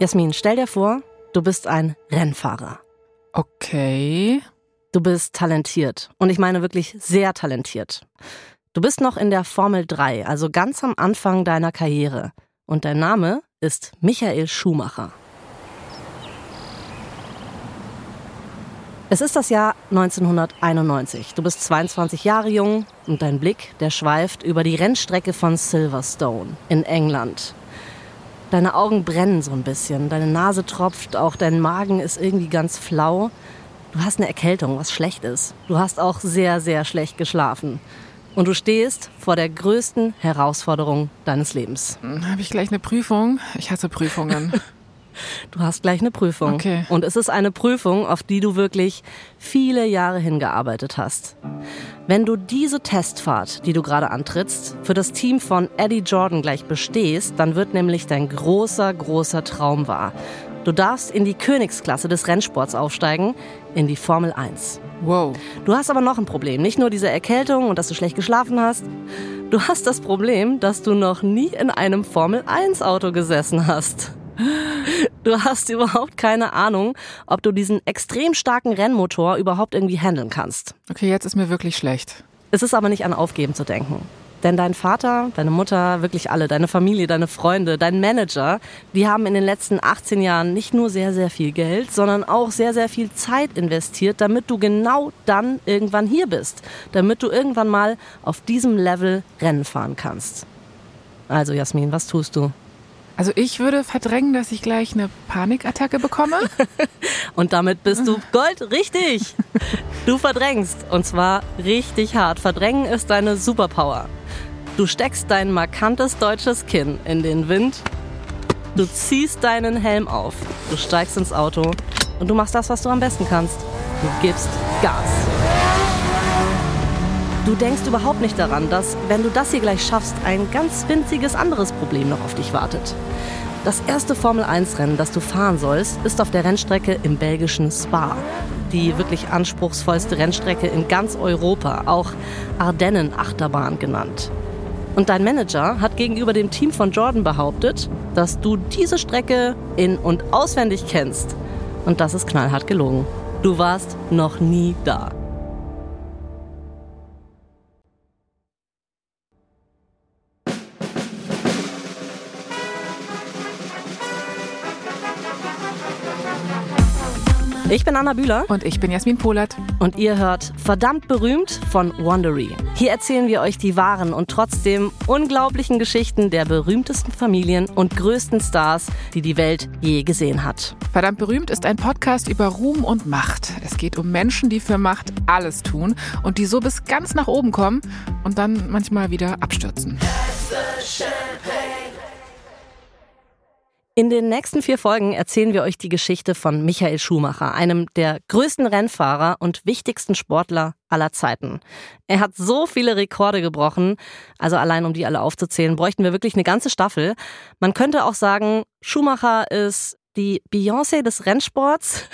Jasmin, stell dir vor, du bist ein Rennfahrer. Okay. Du bist talentiert. Und ich meine wirklich sehr talentiert. Du bist noch in der Formel 3, also ganz am Anfang deiner Karriere. Und dein Name ist Michael Schumacher. Es ist das Jahr 1991. Du bist 22 Jahre jung und dein Blick, der schweift über die Rennstrecke von Silverstone in England. Deine Augen brennen so ein bisschen, deine Nase tropft, auch dein Magen ist irgendwie ganz flau. Du hast eine Erkältung, was schlecht ist. Du hast auch sehr, sehr schlecht geschlafen. Und du stehst vor der größten Herausforderung deines Lebens. Habe ich gleich eine Prüfung? Ich hasse Prüfungen. Du hast gleich eine Prüfung. Okay. Und es ist eine Prüfung, auf die du wirklich viele Jahre hingearbeitet hast. Wenn du diese Testfahrt, die du gerade antrittst, für das Team von Eddie Jordan gleich bestehst, dann wird nämlich dein großer, großer Traum wahr. Du darfst in die Königsklasse des Rennsports aufsteigen, in die Formel 1. Wow. Du hast aber noch ein Problem. Nicht nur diese Erkältung und dass du schlecht geschlafen hast. Du hast das Problem, dass du noch nie in einem Formel 1 Auto gesessen hast. Du hast überhaupt keine Ahnung, ob du diesen extrem starken Rennmotor überhaupt irgendwie handeln kannst. Okay, jetzt ist mir wirklich schlecht. Es ist aber nicht an Aufgeben zu denken. Denn dein Vater, deine Mutter, wirklich alle, deine Familie, deine Freunde, dein Manager, die haben in den letzten 18 Jahren nicht nur sehr, sehr viel Geld, sondern auch sehr, sehr viel Zeit investiert, damit du genau dann irgendwann hier bist. Damit du irgendwann mal auf diesem Level Rennen fahren kannst. Also Jasmin, was tust du? Also ich würde verdrängen, dass ich gleich eine Panikattacke bekomme. Und damit bist du Gold richtig. Du verdrängst. Und zwar richtig hart. Verdrängen ist deine Superpower. Du steckst dein markantes deutsches Kinn in den Wind. Du ziehst deinen Helm auf. Du steigst ins Auto. Und du machst das, was du am besten kannst. Du gibst Gas. Du denkst überhaupt nicht daran, dass, wenn du das hier gleich schaffst, ein ganz winziges anderes Problem noch auf dich wartet. Das erste Formel-1-Rennen, das du fahren sollst, ist auf der Rennstrecke im belgischen Spa. Die wirklich anspruchsvollste Rennstrecke in ganz Europa, auch Ardennen-Achterbahn genannt. Und dein Manager hat gegenüber dem Team von Jordan behauptet, dass du diese Strecke in- und auswendig kennst. Und das ist knallhart gelogen. Du warst noch nie da. Ich bin Anna Bühler Und ich bin Jasmin Polat. und ihr hört Verdammt berühmt von Wondery. Hier erzählen wir euch die wahren und trotzdem unglaublichen Geschichten der berühmtesten Familien und größten Stars, die die Welt je gesehen hat. Verdammt berühmt ist ein Podcast über Ruhm und Macht. Es geht um Menschen, die für Macht alles tun und die so bis ganz nach oben kommen und dann manchmal wieder abstürzen. In den nächsten vier Folgen erzählen wir euch die Geschichte von Michael Schumacher, einem der größten Rennfahrer und wichtigsten Sportler aller Zeiten. Er hat so viele Rekorde gebrochen, also allein um die alle aufzuzählen, bräuchten wir wirklich eine ganze Staffel. Man könnte auch sagen, Schumacher ist die Beyoncé des Rennsports,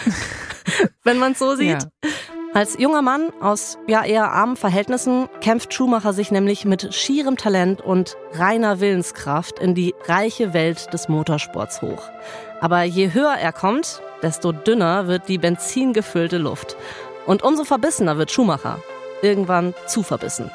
wenn man es so sieht. Ja. Als junger Mann aus ja eher armen Verhältnissen kämpft Schumacher sich nämlich mit schierem Talent und reiner Willenskraft in die reiche Welt des Motorsports hoch. Aber je höher er kommt, desto dünner wird die benzingefüllte Luft. Und umso verbissener wird Schumacher. Irgendwann zu verbissen.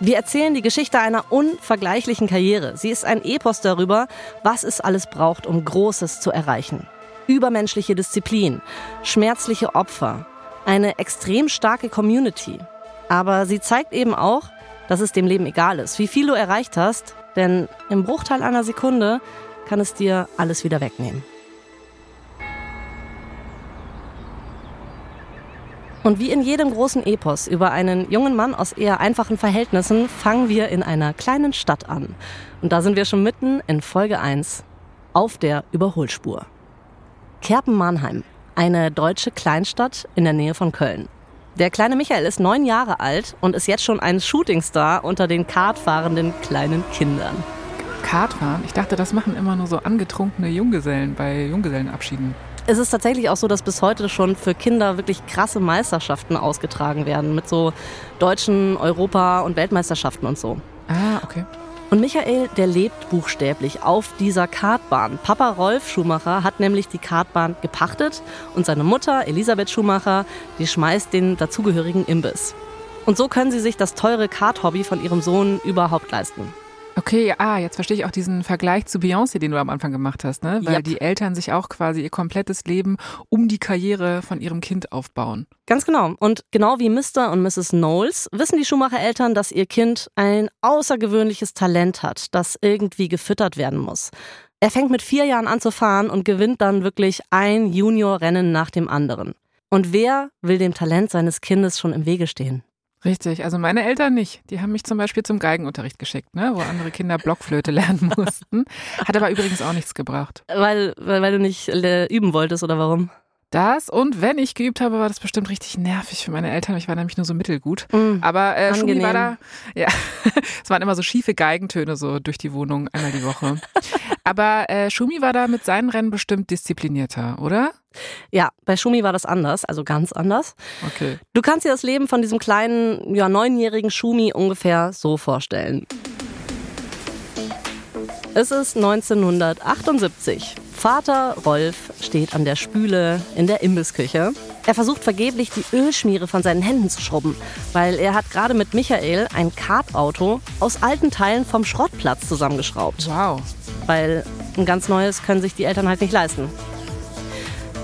Wir erzählen die Geschichte einer unvergleichlichen Karriere. Sie ist ein Epos darüber, was es alles braucht, um Großes zu erreichen. Übermenschliche Disziplin, schmerzliche Opfer, eine extrem starke Community. Aber sie zeigt eben auch, dass es dem Leben egal ist, wie viel du erreicht hast, denn im Bruchteil einer Sekunde kann es dir alles wieder wegnehmen. Und wie in jedem großen Epos über einen jungen Mann aus eher einfachen Verhältnissen fangen wir in einer kleinen Stadt an. Und da sind wir schon mitten in Folge 1 auf der Überholspur. Kerpen-Mannheim, eine deutsche Kleinstadt in der Nähe von Köln. Der kleine Michael ist neun Jahre alt und ist jetzt schon ein Shootingstar unter den kartfahrenden kleinen Kindern. Kartfahren? Ich dachte, das machen immer nur so angetrunkene Junggesellen bei Junggesellenabschieden. Es ist tatsächlich auch so, dass bis heute schon für Kinder wirklich krasse Meisterschaften ausgetragen werden mit so deutschen Europa- und Weltmeisterschaften und so. Ah, okay. Und Michael, der lebt buchstäblich auf dieser Kartbahn. Papa Rolf Schumacher hat nämlich die Kartbahn gepachtet und seine Mutter Elisabeth Schumacher, die schmeißt den dazugehörigen Imbiss. Und so können sie sich das teure Kart-Hobby von ihrem Sohn überhaupt leisten. Okay, ah, jetzt verstehe ich auch diesen Vergleich zu Beyoncé, den du am Anfang gemacht hast, ne? Weil yep. die Eltern sich auch quasi ihr komplettes Leben um die Karriere von ihrem Kind aufbauen. Ganz genau. Und genau wie Mr. und Mrs. Knowles wissen die Schumacher-Eltern, dass ihr Kind ein außergewöhnliches Talent hat, das irgendwie gefüttert werden muss. Er fängt mit vier Jahren an zu fahren und gewinnt dann wirklich ein Junior-Rennen nach dem anderen. Und wer will dem Talent seines Kindes schon im Wege stehen? Richtig, also meine Eltern nicht. Die haben mich zum Beispiel zum Geigenunterricht geschickt, ne? wo andere Kinder Blockflöte lernen mussten. Hat aber übrigens auch nichts gebracht. Weil, weil, weil du nicht äh, üben wolltest oder warum? Das und wenn ich geübt habe, war das bestimmt richtig nervig für meine Eltern. Ich war nämlich nur so mittelgut. Mm, Aber äh, Schumi war da, ja, es waren immer so schiefe Geigentöne so durch die Wohnung einmal die Woche. Aber äh, Schumi war da mit seinen Rennen bestimmt disziplinierter, oder? Ja, bei Schumi war das anders, also ganz anders. Okay. Du kannst dir das Leben von diesem kleinen, ja, neunjährigen Schumi ungefähr so vorstellen. Es ist 1978. Vater Rolf steht an der Spüle in der Imbissküche. Er versucht vergeblich, die Ölschmiere von seinen Händen zu schrubben, weil er hat gerade mit Michael ein Kartauto aus alten Teilen vom Schrottplatz zusammengeschraubt. Wow. Weil ein ganz neues können sich die Eltern halt nicht leisten.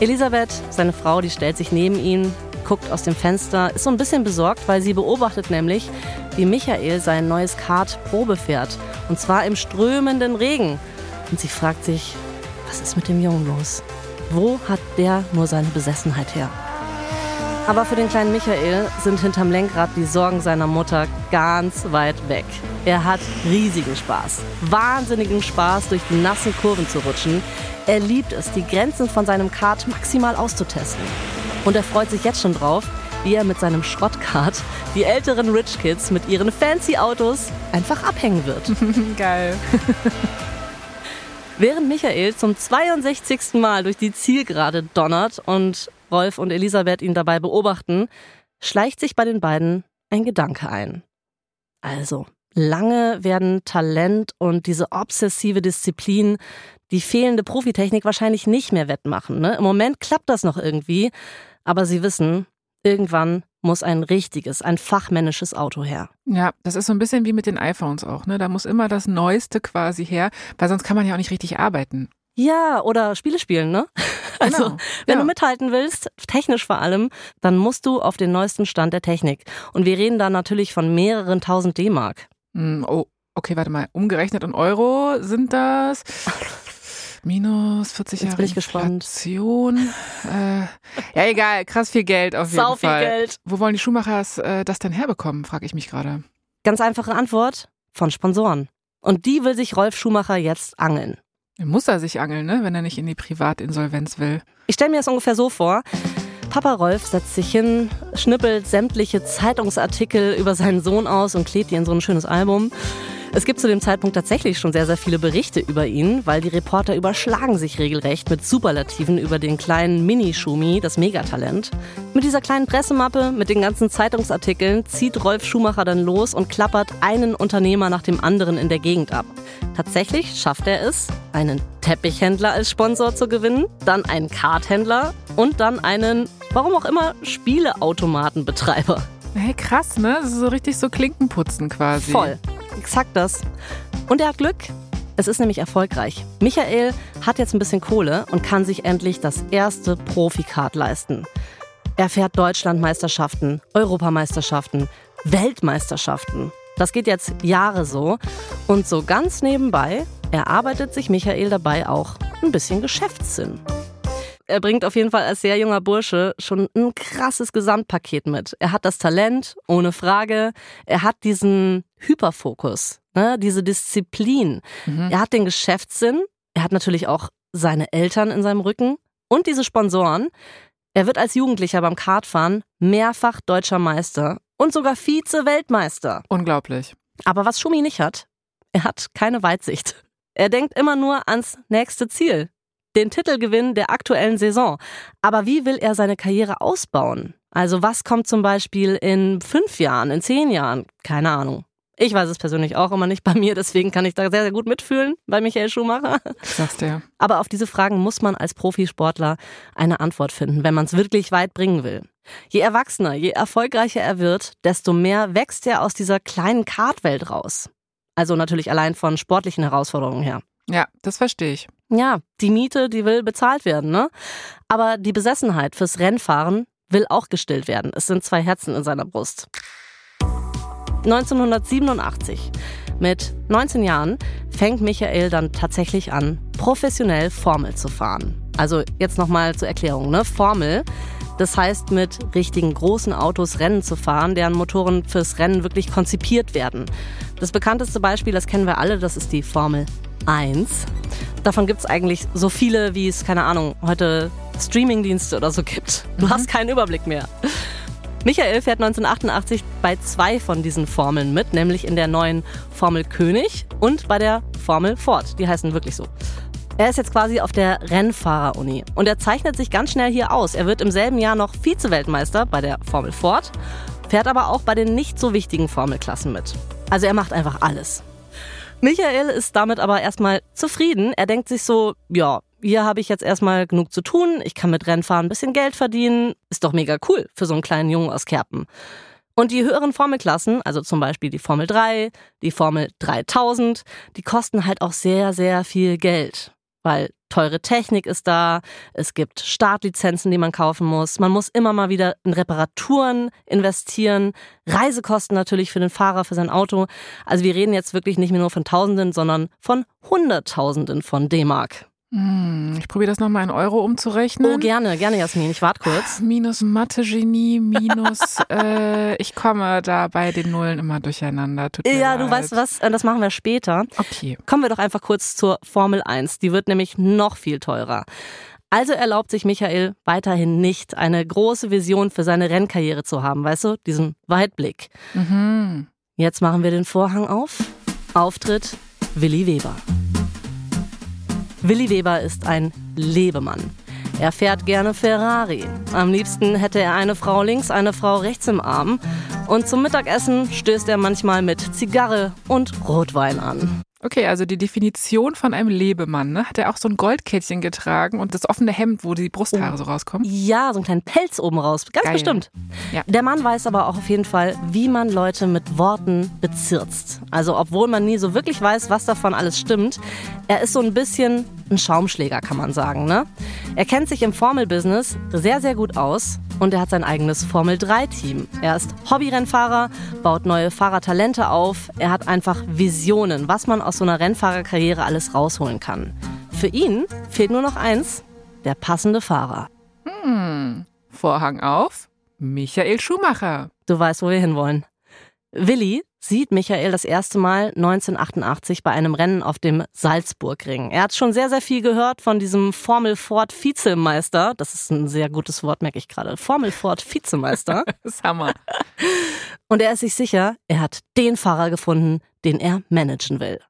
Elisabeth, seine Frau, die stellt sich neben ihn, guckt aus dem Fenster, ist so ein bisschen besorgt, weil sie beobachtet nämlich, wie Michael sein neues Kart Probe fährt. Und zwar im strömenden Regen. Und sie fragt sich, was ist mit dem Jungen los? Wo hat der nur seine Besessenheit her? Aber für den kleinen Michael sind hinterm Lenkrad die Sorgen seiner Mutter ganz weit weg. Er hat riesigen Spaß, wahnsinnigen Spaß, durch die nassen Kurven zu rutschen. Er liebt es, die Grenzen von seinem Kart maximal auszutesten. Und er freut sich jetzt schon drauf, wie er mit seinem Schrottkart die älteren Rich Kids mit ihren fancy Autos einfach abhängen wird. Geil. Während Michael zum 62. Mal durch die Zielgerade donnert und Rolf und Elisabeth ihn dabei beobachten, schleicht sich bei den beiden ein Gedanke ein. Also, lange werden Talent und diese obsessive Disziplin die fehlende Profitechnik wahrscheinlich nicht mehr wettmachen. Ne? Im Moment klappt das noch irgendwie, aber sie wissen, irgendwann muss ein richtiges, ein fachmännisches Auto her. Ja, das ist so ein bisschen wie mit den iPhones auch, ne? Da muss immer das Neueste quasi her, weil sonst kann man ja auch nicht richtig arbeiten. Ja, oder Spiele spielen, ne? Also, genau, wenn ja. du mithalten willst, technisch vor allem, dann musst du auf den neuesten Stand der Technik. Und wir reden da natürlich von mehreren tausend D-Mark. Mm, oh, okay, warte mal. Umgerechnet in Euro sind das Minus 40 Jahre bin ich gespannt. Inflation. Äh, ja, egal, krass viel Geld auf jeden Sau Fall. viel Geld. Wo wollen die Schumachers äh, das denn herbekommen, frage ich mich gerade. Ganz einfache Antwort, von Sponsoren. Und die will sich Rolf Schumacher jetzt angeln. Muss er sich angeln, ne? wenn er nicht in die Privatinsolvenz will. Ich stelle mir das ungefähr so vor. Papa Rolf setzt sich hin, schnippelt sämtliche Zeitungsartikel über seinen Sohn aus und klebt die in so ein schönes Album. Es gibt zu dem Zeitpunkt tatsächlich schon sehr, sehr viele Berichte über ihn, weil die Reporter überschlagen sich regelrecht mit Superlativen über den kleinen Mini-Schumi, das Megatalent. Mit dieser kleinen Pressemappe, mit den ganzen Zeitungsartikeln, zieht Rolf Schumacher dann los und klappert einen Unternehmer nach dem anderen in der Gegend ab. Tatsächlich schafft er es, einen Teppichhändler als Sponsor zu gewinnen, dann einen Karthändler und dann einen, warum auch immer, Spieleautomatenbetreiber. Hey, krass, ne? Das ist so richtig so Klinkenputzen quasi. Voll. Exakt das. Und er hat Glück. Es ist nämlich erfolgreich. Michael hat jetzt ein bisschen Kohle und kann sich endlich das erste Profikart leisten. Er fährt Deutschlandmeisterschaften, Europameisterschaften, Weltmeisterschaften. Das geht jetzt Jahre so. Und so ganz nebenbei erarbeitet sich Michael dabei auch ein bisschen Geschäftssinn er bringt auf jeden Fall als sehr junger Bursche schon ein krasses Gesamtpaket mit. Er hat das Talent, ohne Frage. Er hat diesen Hyperfokus, ne, diese Disziplin. Mhm. Er hat den Geschäftssinn. Er hat natürlich auch seine Eltern in seinem Rücken und diese Sponsoren. Er wird als Jugendlicher beim Kartfahren mehrfach deutscher Meister und sogar Vize-Weltmeister. Unglaublich. Aber was Schumi nicht hat, er hat keine Weitsicht. Er denkt immer nur ans nächste Ziel den Titelgewinn der aktuellen Saison. Aber wie will er seine Karriere ausbauen? Also was kommt zum Beispiel in fünf Jahren, in zehn Jahren? Keine Ahnung. Ich weiß es persönlich auch immer nicht bei mir, deswegen kann ich da sehr, sehr gut mitfühlen bei Michael Schumacher. Sagst du ja. Aber auf diese Fragen muss man als Profisportler eine Antwort finden, wenn man es wirklich weit bringen will. Je erwachsener, je erfolgreicher er wird, desto mehr wächst er aus dieser kleinen Kartwelt raus. Also natürlich allein von sportlichen Herausforderungen her. Ja, das verstehe ich. Ja, die Miete, die will bezahlt werden, ne? Aber die Besessenheit fürs Rennfahren will auch gestillt werden. Es sind zwei Herzen in seiner Brust. 1987. Mit 19 Jahren fängt Michael dann tatsächlich an, professionell Formel zu fahren. Also jetzt nochmal zur Erklärung, ne? Formel, das heißt mit richtigen großen Autos Rennen zu fahren, deren Motoren fürs Rennen wirklich konzipiert werden. Das bekannteste Beispiel, das kennen wir alle, das ist die Formel 1. Davon gibt es eigentlich so viele, wie es, keine Ahnung, heute Streamingdienste oder so gibt. Du mhm. hast keinen Überblick mehr. Michael fährt 1988 bei zwei von diesen Formeln mit, nämlich in der neuen Formel König und bei der Formel Ford. Die heißen wirklich so. Er ist jetzt quasi auf der Rennfahreruni und er zeichnet sich ganz schnell hier aus. Er wird im selben Jahr noch Vize-Weltmeister bei der Formel Ford, fährt aber auch bei den nicht so wichtigen Formelklassen mit. Also er macht einfach alles. Michael ist damit aber erstmal zufrieden. Er denkt sich so, ja, hier habe ich jetzt erstmal genug zu tun, ich kann mit Rennfahren ein bisschen Geld verdienen, ist doch mega cool für so einen kleinen Jungen aus Kerpen. Und die höheren Formelklassen, also zum Beispiel die Formel 3, die Formel 3000, die kosten halt auch sehr, sehr viel Geld. Weil teure Technik ist da, es gibt Startlizenzen, die man kaufen muss, man muss immer mal wieder in Reparaturen investieren, Reisekosten natürlich für den Fahrer, für sein Auto. Also wir reden jetzt wirklich nicht mehr nur von Tausenden, sondern von Hunderttausenden von D-Mark. Hm, ich probiere das nochmal in Euro umzurechnen. Oh, gerne, gerne, Jasmin. Ich warte kurz. Minus Mathe-Genie, minus, äh, ich komme da bei den Nullen immer durcheinander. Tut ja, leid. du weißt was, äh, das machen wir später. Okay. Kommen wir doch einfach kurz zur Formel 1. Die wird nämlich noch viel teurer. Also erlaubt sich Michael weiterhin nicht, eine große Vision für seine Rennkarriere zu haben, weißt du, diesen Weitblick. Mhm. Jetzt machen wir den Vorhang auf. Auftritt Willi Weber. Willi Weber ist ein Lebemann. Er fährt gerne Ferrari. Am liebsten hätte er eine Frau links, eine Frau rechts im Arm. Und zum Mittagessen stößt er manchmal mit Zigarre und Rotwein an. Okay, also die Definition von einem Lebemann, ne? Hat er auch so ein Goldkettchen getragen und das offene Hemd, wo die Brusthaare oh. so rauskommen? Ja, so einen kleinen Pelz oben raus. Ganz Geil. bestimmt. Ja. Der Mann weiß aber auch auf jeden Fall, wie man Leute mit Worten bezirzt. Also, obwohl man nie so wirklich weiß, was davon alles stimmt, er ist so ein bisschen ein Schaumschläger, kann man sagen, ne? Er kennt sich im Formelbusiness sehr, sehr gut aus und er hat sein eigenes Formel-3-Team. Er ist Hobbyrennfahrer, baut neue Fahrertalente auf. Er hat einfach Visionen, was man aus so einer Rennfahrerkarriere alles rausholen kann. Für ihn fehlt nur noch eins, der passende Fahrer. Hm, Vorhang auf, Michael Schumacher. Du weißt, wo wir hinwollen. Willi sieht Michael das erste Mal 1988 bei einem Rennen auf dem Salzburgring. Er hat schon sehr, sehr viel gehört von diesem Formel Ford Vizemeister. Das ist ein sehr gutes Wort, merke ich gerade. Formel Ford Vizemeister. das ist Hammer. Und er ist sich sicher, er hat den Fahrer gefunden, den er managen will.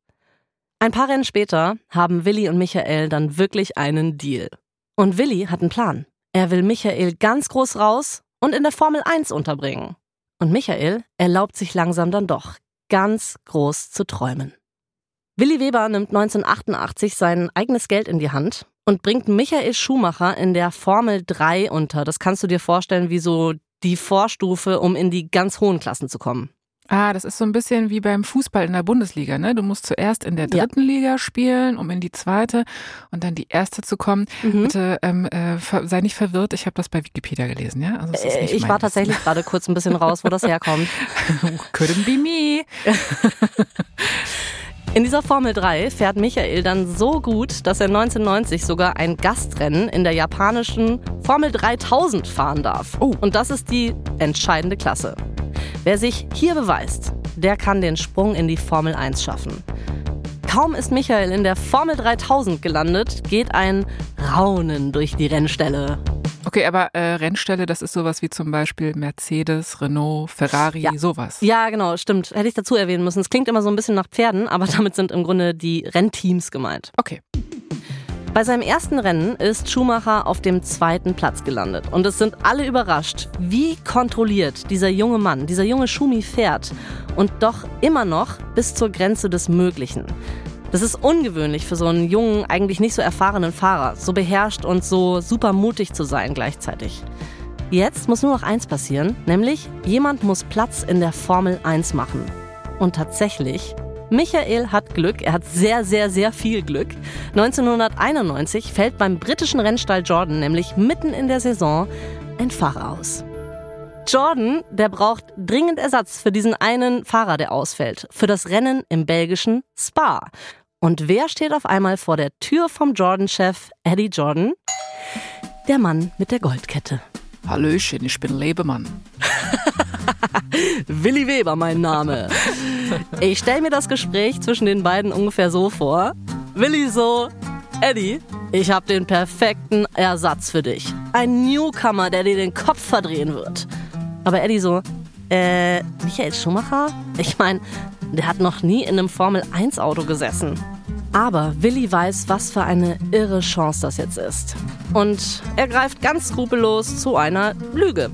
Ein paar Rennen später haben Willi und Michael dann wirklich einen Deal. Und Willi hat einen Plan. Er will Michael ganz groß raus und in der Formel 1 unterbringen. Und Michael erlaubt sich langsam dann doch, ganz groß zu träumen. Willi Weber nimmt 1988 sein eigenes Geld in die Hand und bringt Michael Schumacher in der Formel 3 unter. Das kannst du dir vorstellen wie so die Vorstufe, um in die ganz hohen Klassen zu kommen. Ah, das ist so ein bisschen wie beim Fußball in der Bundesliga, ne? Du musst zuerst in der dritten ja. Liga spielen, um in die zweite und dann die erste zu kommen. Mhm. Bitte ähm, äh, sei nicht verwirrt, ich habe das bei Wikipedia gelesen, ja? Also äh, ich war tatsächlich gerade kurz ein bisschen raus, wo das herkommt. Couldn't be me. In dieser Formel 3 fährt Michael dann so gut, dass er 1990 sogar ein Gastrennen in der japanischen Formel 3000 fahren darf. Oh. Und das ist die entscheidende Klasse. Wer sich hier beweist, der kann den Sprung in die Formel 1 schaffen. Kaum ist Michael in der Formel 3000 gelandet, geht ein Raunen durch die Rennstelle. Okay, aber äh, Rennstelle, das ist sowas wie zum Beispiel Mercedes, Renault, Ferrari, ja. sowas. Ja, genau, stimmt. Hätte ich dazu erwähnen müssen. Es klingt immer so ein bisschen nach Pferden, aber damit sind im Grunde die Rennteams gemeint. Okay. Bei seinem ersten Rennen ist Schumacher auf dem zweiten Platz gelandet. Und es sind alle überrascht, wie kontrolliert dieser junge Mann, dieser junge Schumi fährt und doch immer noch bis zur Grenze des Möglichen. Das ist ungewöhnlich für so einen jungen, eigentlich nicht so erfahrenen Fahrer, so beherrscht und so super mutig zu sein gleichzeitig. Jetzt muss nur noch eins passieren, nämlich jemand muss Platz in der Formel 1 machen. Und tatsächlich, Michael hat Glück, er hat sehr, sehr, sehr viel Glück. 1991 fällt beim britischen Rennstall Jordan nämlich mitten in der Saison ein Fahrer aus. Jordan, der braucht dringend Ersatz für diesen einen Fahrer, der ausfällt, für das Rennen im belgischen Spa. Und wer steht auf einmal vor der Tür vom Jordan-Chef Eddie Jordan? Der Mann mit der Goldkette. Hallöchen, ich bin Lebemann. Willi Weber, mein Name. Ich stelle mir das Gespräch zwischen den beiden ungefähr so vor. Willi so, Eddie, ich habe den perfekten Ersatz für dich. Ein Newcomer, der dir den Kopf verdrehen wird. Aber Eddie so, äh, Michael Schumacher? Ich meine, der hat noch nie in einem Formel-1-Auto gesessen. Aber Willi weiß, was für eine irre Chance das jetzt ist. Und er greift ganz skrupellos zu einer Lüge.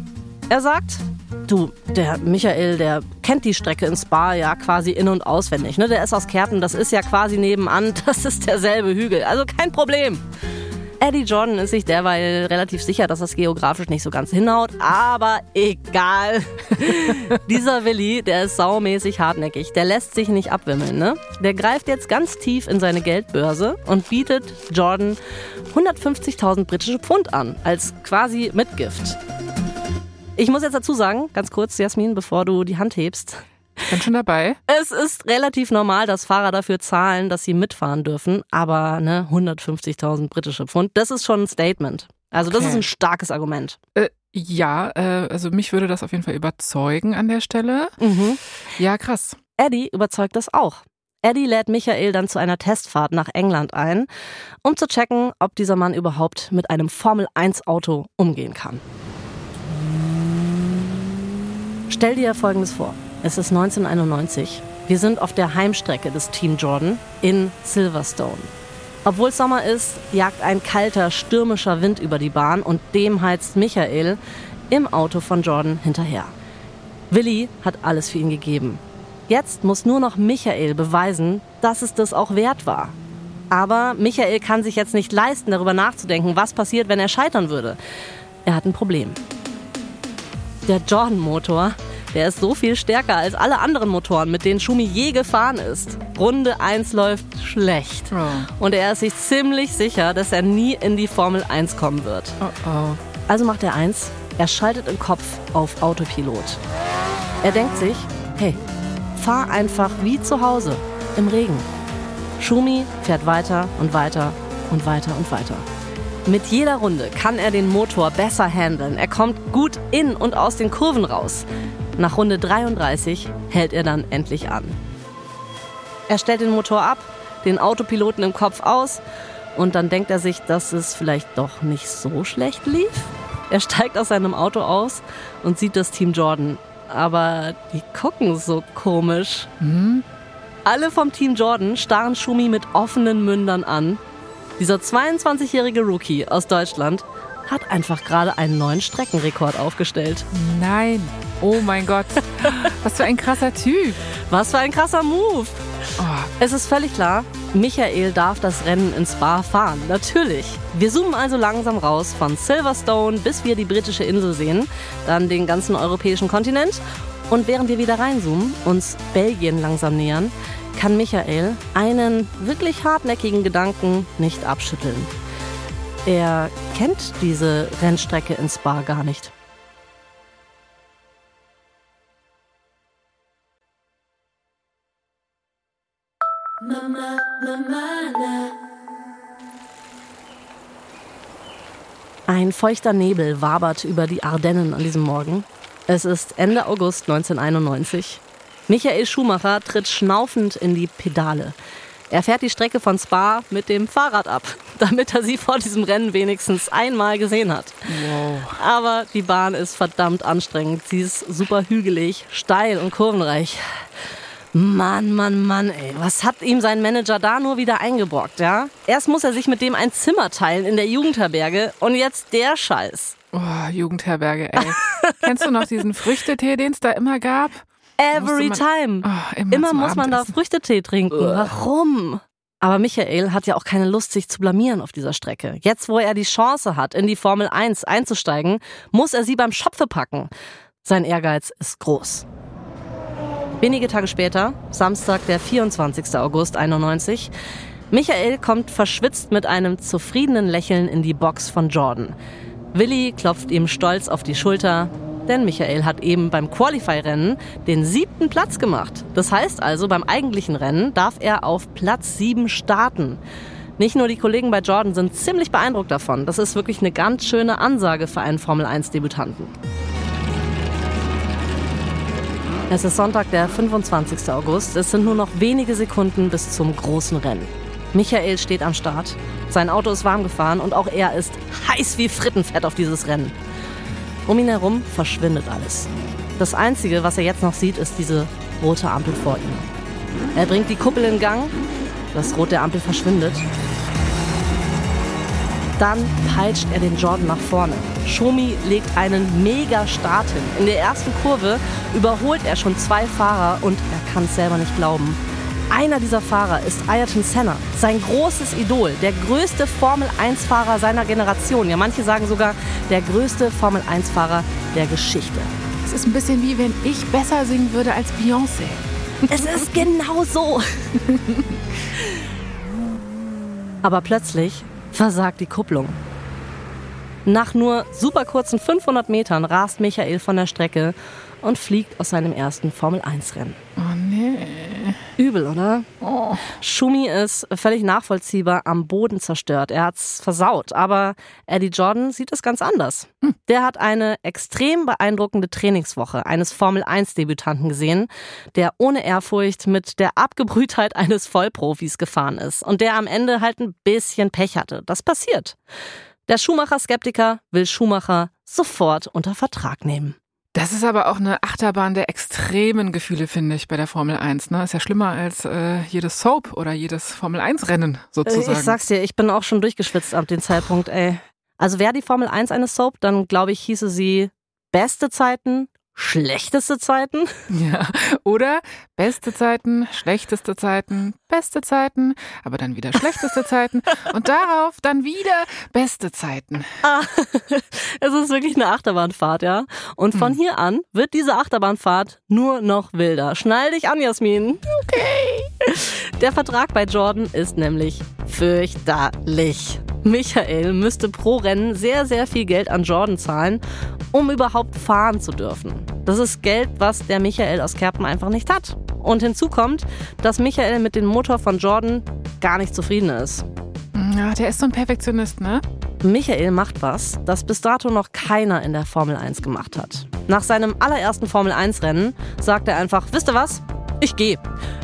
Er sagt, du, der Michael, der kennt die Strecke ins Spa ja quasi in- und auswendig. Ne? Der ist aus Kerpen, das ist ja quasi nebenan, das ist derselbe Hügel. Also kein Problem. Eddie Jordan ist sich derweil relativ sicher, dass das geografisch nicht so ganz hinhaut, aber egal. Dieser Willi, der ist saumäßig hartnäckig, der lässt sich nicht abwimmeln. Ne? Der greift jetzt ganz tief in seine Geldbörse und bietet Jordan 150.000 britische Pfund an, als quasi Mitgift. Ich muss jetzt dazu sagen, ganz kurz, Jasmin, bevor du die Hand hebst, bin schon dabei. Es ist relativ normal, dass Fahrer dafür zahlen, dass sie mitfahren dürfen. Aber ne, 150.000 britische Pfund, das ist schon ein Statement. Also okay. das ist ein starkes Argument. Äh, ja, äh, also mich würde das auf jeden Fall überzeugen an der Stelle. Mhm. Ja, krass. Eddie überzeugt das auch. Eddie lädt Michael dann zu einer Testfahrt nach England ein, um zu checken, ob dieser Mann überhaupt mit einem Formel-1-Auto umgehen kann. Stell dir Folgendes vor. Es ist 1991. Wir sind auf der Heimstrecke des Team Jordan in Silverstone. Obwohl Sommer ist, jagt ein kalter, stürmischer Wind über die Bahn und dem heizt Michael im Auto von Jordan hinterher. Willi hat alles für ihn gegeben. Jetzt muss nur noch Michael beweisen, dass es das auch wert war. Aber Michael kann sich jetzt nicht leisten, darüber nachzudenken, was passiert, wenn er scheitern würde. Er hat ein Problem. Der Jordan-Motor der ist so viel stärker als alle anderen Motoren, mit denen Schumi je gefahren ist. Runde 1 läuft schlecht. Oh. Und er ist sich ziemlich sicher, dass er nie in die Formel 1 kommen wird. Oh oh. Also macht er eins, er schaltet im Kopf auf Autopilot. Er denkt sich, hey, fahr einfach wie zu Hause, im Regen. Schumi fährt weiter und weiter und weiter und weiter. Mit jeder Runde kann er den Motor besser handeln. Er kommt gut in und aus den Kurven raus. Nach Runde 33 hält er dann endlich an. Er stellt den Motor ab, den Autopiloten im Kopf aus und dann denkt er sich, dass es vielleicht doch nicht so schlecht lief. Er steigt aus seinem Auto aus und sieht das Team Jordan. Aber die gucken so komisch. Hm? Alle vom Team Jordan starren Schumi mit offenen Mündern an. Dieser 22-jährige Rookie aus Deutschland hat einfach gerade einen neuen Streckenrekord aufgestellt. Nein. Oh mein Gott. Was für ein krasser Typ. Was für ein krasser Move. Oh. Es ist völlig klar, Michael darf das Rennen ins Spa fahren. Natürlich. Wir zoomen also langsam raus von Silverstone, bis wir die britische Insel sehen, dann den ganzen europäischen Kontinent. Und während wir wieder reinzoomen, uns Belgien langsam nähern, kann Michael einen wirklich hartnäckigen Gedanken nicht abschütteln. Er kennt diese Rennstrecke ins Spa gar nicht. Ein feuchter Nebel wabert über die Ardennen an diesem Morgen. Es ist Ende August 1991. Michael Schumacher tritt schnaufend in die Pedale. Er fährt die Strecke von Spa mit dem Fahrrad ab, damit er sie vor diesem Rennen wenigstens einmal gesehen hat. Wow. Aber die Bahn ist verdammt anstrengend. Sie ist super hügelig, steil und kurvenreich. Mann, Mann, Mann, ey. Was hat ihm sein Manager da nur wieder eingebrockt, ja? Erst muss er sich mit dem ein Zimmer teilen in der Jugendherberge und jetzt der Scheiß. Oh, Jugendherberge, ey. Kennst du noch diesen Früchtetee, den es da immer gab? Every man, time. Oh, immer, immer muss man da Früchtetee trinken. Warum? Aber Michael hat ja auch keine Lust, sich zu blamieren auf dieser Strecke. Jetzt, wo er die Chance hat, in die Formel 1 einzusteigen, muss er sie beim Schopfe packen. Sein Ehrgeiz ist groß. Wenige Tage später, Samstag, der 24. August 91, Michael kommt verschwitzt mit einem zufriedenen Lächeln in die Box von Jordan. Willi klopft ihm stolz auf die Schulter, denn Michael hat eben beim Qualify-Rennen den siebten Platz gemacht. Das heißt also, beim eigentlichen Rennen darf er auf Platz sieben starten. Nicht nur die Kollegen bei Jordan sind ziemlich beeindruckt davon. Das ist wirklich eine ganz schöne Ansage für einen Formel-1-Debütanten. Es ist Sonntag, der 25. August. Es sind nur noch wenige Sekunden bis zum großen Rennen. Michael steht am Start. Sein Auto ist warm gefahren und auch er ist heiß wie Frittenfett auf dieses Rennen. Um ihn herum verschwindet alles. Das Einzige, was er jetzt noch sieht, ist diese rote Ampel vor ihm. Er bringt die Kuppel in Gang, das Rot der Ampel verschwindet. Dann peitscht er den Jordan nach vorne. Schomi legt einen mega Start hin. In der ersten Kurve überholt er schon zwei Fahrer und er kann es selber nicht glauben. Einer dieser Fahrer ist Ayrton Senna, sein großes Idol, der größte Formel-1-Fahrer seiner Generation. Ja, manche sagen sogar der größte Formel-1-Fahrer der Geschichte. Es ist ein bisschen wie wenn ich besser singen würde als Beyoncé. Es ist genau so. Aber plötzlich versagt die Kupplung. Nach nur super kurzen 500 Metern rast Michael von der Strecke und fliegt aus seinem ersten Formel-1-Rennen. Oh nee. Übel, oder? Oh. Schumi ist völlig nachvollziehbar am Boden zerstört. Er hat's versaut. Aber Eddie Jordan sieht es ganz anders. Hm. Der hat eine extrem beeindruckende Trainingswoche eines Formel-1-Debütanten gesehen, der ohne Ehrfurcht mit der Abgebrühtheit eines Vollprofis gefahren ist und der am Ende halt ein bisschen Pech hatte. Das passiert. Der Schumacher-Skeptiker will Schumacher sofort unter Vertrag nehmen. Das ist aber auch eine Achterbahn der extremen Gefühle, finde ich, bei der Formel 1. Ne? Ist ja schlimmer als äh, jedes Soap oder jedes Formel 1-Rennen sozusagen. Ich sag's dir, ich bin auch schon durchgeschwitzt ab dem Zeitpunkt, ey. Also wäre die Formel 1 eine Soap, dann glaube ich, hieße sie Beste Zeiten, schlechteste Zeiten. Ja, oder beste Zeiten, schlechteste Zeiten, beste Zeiten, aber dann wieder schlechteste Zeiten und darauf dann wieder beste Zeiten. Ah, es ist wirklich eine Achterbahnfahrt, ja. Und von hm. hier an wird diese Achterbahnfahrt nur noch wilder. Schnall dich an, Jasmin. Okay. Der Vertrag bei Jordan ist nämlich fürchterlich. Michael müsste pro Rennen sehr, sehr viel Geld an Jordan zahlen, um überhaupt fahren zu dürfen. Das ist Geld, was der Michael aus Kerpen einfach nicht hat. Und hinzu kommt, dass Michael mit dem Motor von Jordan gar nicht zufrieden ist. Ja, der ist so ein Perfektionist, ne? Michael macht was, das bis dato noch keiner in der Formel 1 gemacht hat. Nach seinem allerersten Formel 1 Rennen sagt er einfach, wisst ihr was? Ich gehe.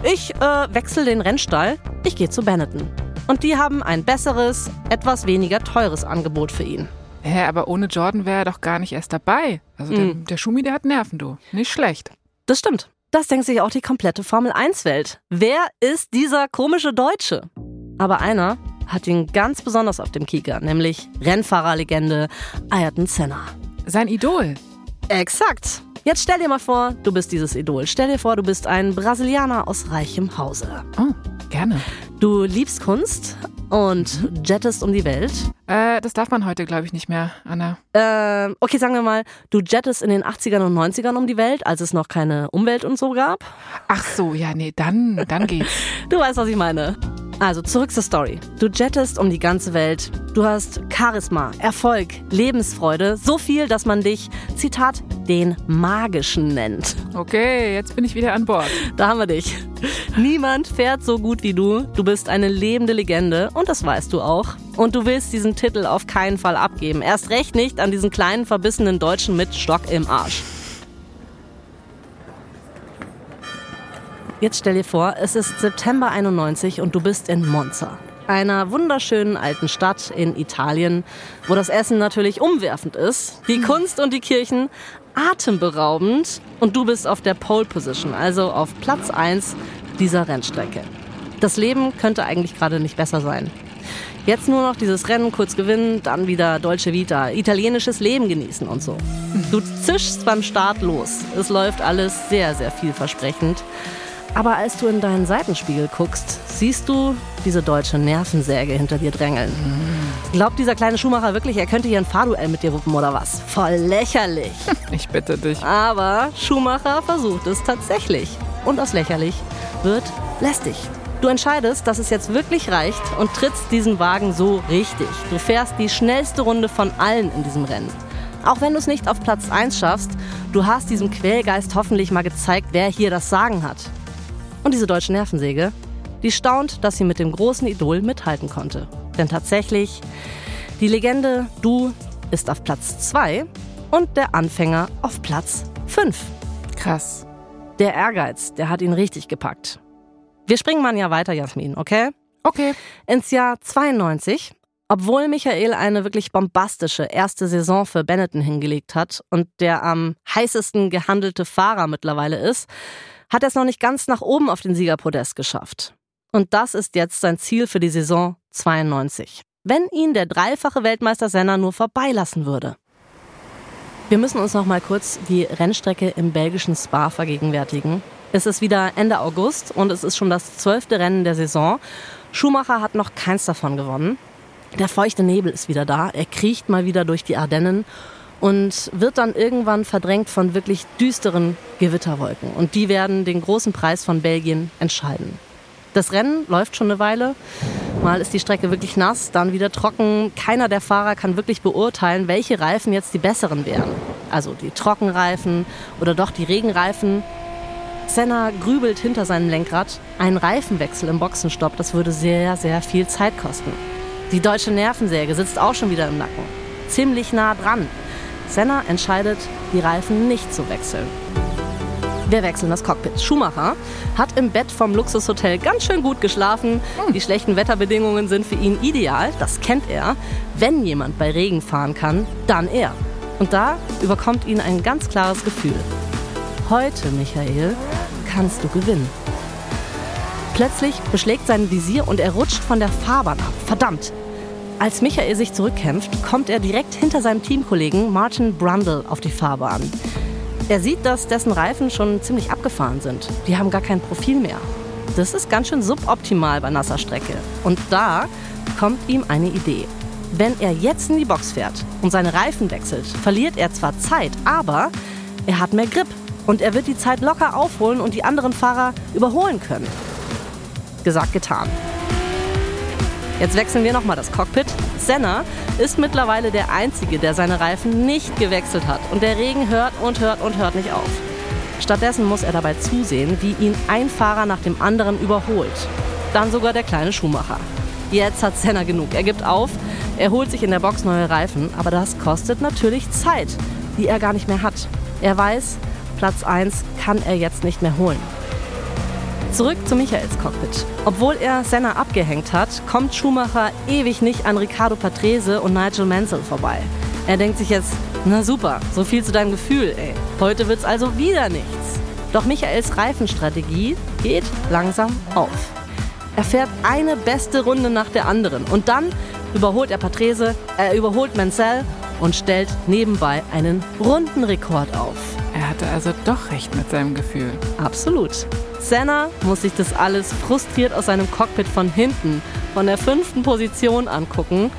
Ich äh, wechsle den Rennstall. Ich gehe zu Benetton. Und die haben ein besseres, etwas weniger teures Angebot für ihn. Hä, aber ohne Jordan wäre er doch gar nicht erst dabei. Also der, mm. der Schumi, der hat Nerven, du. Nicht schlecht. Das stimmt. Das denkt sich auch die komplette Formel 1-Welt. Wer ist dieser komische Deutsche? Aber einer hat ihn ganz besonders auf dem Kieker, nämlich Rennfahrerlegende Ayrton Senna. Sein Idol. Exakt. Jetzt stell dir mal vor, du bist dieses Idol. Stell dir vor, du bist ein Brasilianer aus reichem Hause. Oh, gerne. Du liebst Kunst und jettest um die Welt. Äh, das darf man heute, glaube ich, nicht mehr, Anna. Äh, okay, sagen wir mal, du jettest in den 80ern und 90ern um die Welt, als es noch keine Umwelt und so gab. Ach so, ja, nee, dann, dann geht's. du weißt, was ich meine. Also zurück zur Story. Du jettest um die ganze Welt. Du hast Charisma, Erfolg, Lebensfreude. So viel, dass man dich, Zitat, den Magischen nennt. Okay, jetzt bin ich wieder an Bord. Da haben wir dich. Niemand fährt so gut wie du. Du bist eine lebende Legende und das weißt du auch. Und du willst diesen Titel auf keinen Fall abgeben. Erst recht nicht an diesen kleinen verbissenen Deutschen mit Stock im Arsch. Jetzt stell dir vor, es ist September 91 und du bist in Monza, einer wunderschönen alten Stadt in Italien, wo das Essen natürlich umwerfend ist, die Kunst und die Kirchen atemberaubend und du bist auf der Pole Position, also auf Platz 1 dieser Rennstrecke. Das Leben könnte eigentlich gerade nicht besser sein. Jetzt nur noch dieses Rennen kurz gewinnen, dann wieder Dolce Vita, italienisches Leben genießen und so. Du zischst beim Start los. Es läuft alles sehr, sehr vielversprechend. Aber als du in deinen Seitenspiegel guckst, siehst du diese deutsche Nervensäge hinter dir drängeln. Glaubt dieser kleine Schuhmacher wirklich, er könnte hier ein Fahrduell mit dir wuppen oder was? Voll lächerlich. Ich bitte dich. Aber Schumacher versucht es tatsächlich. Und aus lächerlich wird lästig. Du entscheidest, dass es jetzt wirklich reicht und trittst diesen Wagen so richtig. Du fährst die schnellste Runde von allen in diesem Rennen. Auch wenn du es nicht auf Platz 1 schaffst, du hast diesem Quälgeist hoffentlich mal gezeigt, wer hier das Sagen hat. Und diese deutsche Nervensäge, die staunt, dass sie mit dem großen Idol mithalten konnte. Denn tatsächlich, die Legende Du ist auf Platz 2 und der Anfänger auf Platz 5. Krass. Der Ehrgeiz, der hat ihn richtig gepackt. Wir springen mal ein Jahr weiter, Jasmin, okay? Okay. Ins Jahr 92. Obwohl Michael eine wirklich bombastische erste Saison für Benetton hingelegt hat und der am heißesten gehandelte Fahrer mittlerweile ist, hat er es noch nicht ganz nach oben auf den Siegerpodest geschafft. Und das ist jetzt sein Ziel für die Saison 92. Wenn ihn der dreifache Weltmeister Senna nur vorbeilassen würde. Wir müssen uns noch mal kurz die Rennstrecke im belgischen Spa vergegenwärtigen. Es ist wieder Ende August und es ist schon das zwölfte Rennen der Saison. Schumacher hat noch keins davon gewonnen. Der feuchte Nebel ist wieder da. Er kriecht mal wieder durch die Ardennen und wird dann irgendwann verdrängt von wirklich düsteren Gewitterwolken. Und die werden den großen Preis von Belgien entscheiden. Das Rennen läuft schon eine Weile. Mal ist die Strecke wirklich nass, dann wieder trocken. Keiner der Fahrer kann wirklich beurteilen, welche Reifen jetzt die besseren wären. Also die Trockenreifen oder doch die Regenreifen. Senna grübelt hinter seinem Lenkrad. Ein Reifenwechsel im Boxenstopp, das würde sehr, sehr viel Zeit kosten. Die deutsche Nervensäge sitzt auch schon wieder im Nacken. Ziemlich nah dran. Senna entscheidet, die Reifen nicht zu wechseln. Wir wechseln das Cockpit. Schumacher hat im Bett vom Luxushotel ganz schön gut geschlafen. Die schlechten Wetterbedingungen sind für ihn ideal, das kennt er. Wenn jemand bei Regen fahren kann, dann er. Und da überkommt ihn ein ganz klares Gefühl. Heute, Michael, kannst du gewinnen. Plötzlich beschlägt sein Visier und er rutscht von der Fahrbahn ab. Verdammt! Als Michael sich zurückkämpft, kommt er direkt hinter seinem Teamkollegen Martin Brundle auf die Fahrbahn. Er sieht, dass dessen Reifen schon ziemlich abgefahren sind. Die haben gar kein Profil mehr. Das ist ganz schön suboptimal bei nasser Strecke. Und da kommt ihm eine Idee. Wenn er jetzt in die Box fährt und seine Reifen wechselt, verliert er zwar Zeit, aber er hat mehr Grip und er wird die Zeit locker aufholen und die anderen Fahrer überholen können. Gesagt, getan. Jetzt wechseln wir nochmal das Cockpit. Senna ist mittlerweile der Einzige, der seine Reifen nicht gewechselt hat. Und der Regen hört und hört und hört nicht auf. Stattdessen muss er dabei zusehen, wie ihn ein Fahrer nach dem anderen überholt. Dann sogar der kleine Schuhmacher. Jetzt hat Senna genug. Er gibt auf, er holt sich in der Box neue Reifen, aber das kostet natürlich Zeit, die er gar nicht mehr hat. Er weiß, Platz 1 kann er jetzt nicht mehr holen. Zurück zu Michaels Cockpit. Obwohl er Senna abgehängt hat, kommt Schumacher ewig nicht an Riccardo Patrese und Nigel Mansell vorbei. Er denkt sich jetzt, na super, so viel zu deinem Gefühl, ey. Heute wird's also wieder nichts. Doch Michaels Reifenstrategie geht langsam auf. Er fährt eine beste Runde nach der anderen und dann überholt er Patrese, er überholt Mansell und stellt nebenbei einen Rundenrekord auf. Er hatte also doch recht mit seinem Gefühl. Absolut. Senna muss sich das alles frustriert aus seinem Cockpit von hinten, von der fünften Position angucken.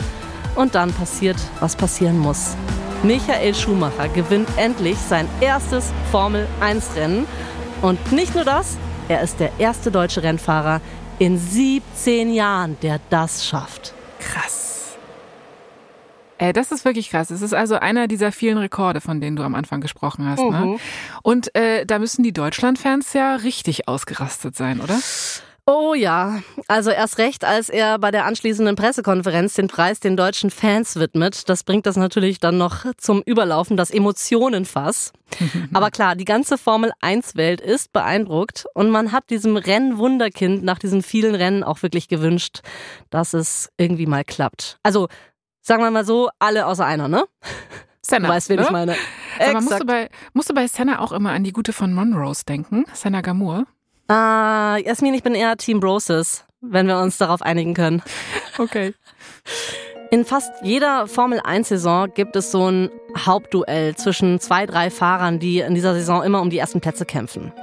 Und dann passiert, was passieren muss. Michael Schumacher gewinnt endlich sein erstes Formel-1-Rennen. Und nicht nur das, er ist der erste deutsche Rennfahrer in 17 Jahren, der das schafft. Krass. Ey, das ist wirklich krass. Es ist also einer dieser vielen Rekorde, von denen du am Anfang gesprochen hast. Ne? Mhm. Ne? Und äh, da müssen die Deutschland-Fans ja richtig ausgerastet sein, oder? Oh ja, also erst recht, als er bei der anschließenden Pressekonferenz den Preis den deutschen Fans widmet. Das bringt das natürlich dann noch zum Überlaufen, das Emotionenfass. Aber klar, die ganze Formel 1 Welt ist beeindruckt und man hat diesem Rennwunderkind nach diesen vielen Rennen auch wirklich gewünscht, dass es irgendwie mal klappt. Also sagen wir mal so, alle außer einer, ne? Senna. Du weißt, wen ne? ich meine. Aber musst du, bei, musst du bei Senna auch immer an die gute von Monrose denken? Senna Gamur? Ah, Jasmin, ich bin eher Team Broses. wenn wir uns darauf einigen können. Okay. In fast jeder Formel-1-Saison gibt es so ein Hauptduell zwischen zwei, drei Fahrern, die in dieser Saison immer um die ersten Plätze kämpfen.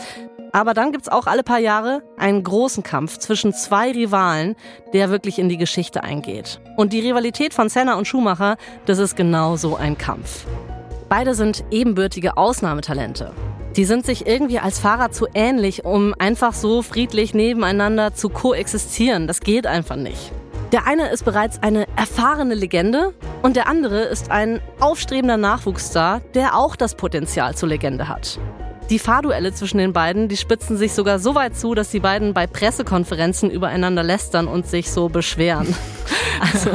Aber dann gibt es auch alle paar Jahre einen großen Kampf zwischen zwei Rivalen, der wirklich in die Geschichte eingeht. Und die Rivalität von Senna und Schumacher, das ist genau so ein Kampf. Beide sind ebenbürtige Ausnahmetalente. Die sind sich irgendwie als Fahrer zu ähnlich, um einfach so friedlich nebeneinander zu koexistieren. Das geht einfach nicht. Der eine ist bereits eine erfahrene Legende und der andere ist ein aufstrebender Nachwuchsstar, der auch das Potenzial zur Legende hat. Die Fahrduelle zwischen den beiden, die spitzen sich sogar so weit zu, dass die beiden bei Pressekonferenzen übereinander lästern und sich so beschweren. Also,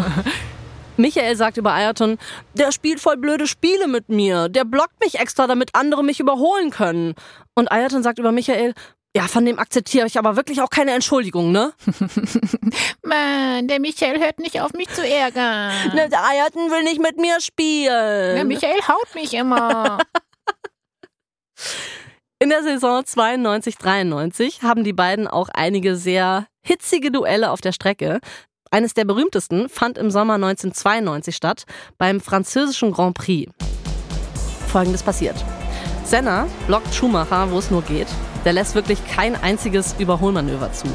Michael sagt über Ayrton, der spielt voll blöde Spiele mit mir. Der blockt mich extra, damit andere mich überholen können. Und Ayrton sagt über Michael, ja, von dem akzeptiere ich aber wirklich auch keine Entschuldigung, ne? Mann, der Michael hört nicht auf mich zu ärgern. Ne, der Ayrton will nicht mit mir spielen. Der Michael haut mich immer. In der Saison 92-93 haben die beiden auch einige sehr hitzige Duelle auf der Strecke. Eines der berühmtesten fand im Sommer 1992 statt, beim französischen Grand Prix. Folgendes passiert. Senna blockt Schumacher, wo es nur geht. Der lässt wirklich kein einziges Überholmanöver zu.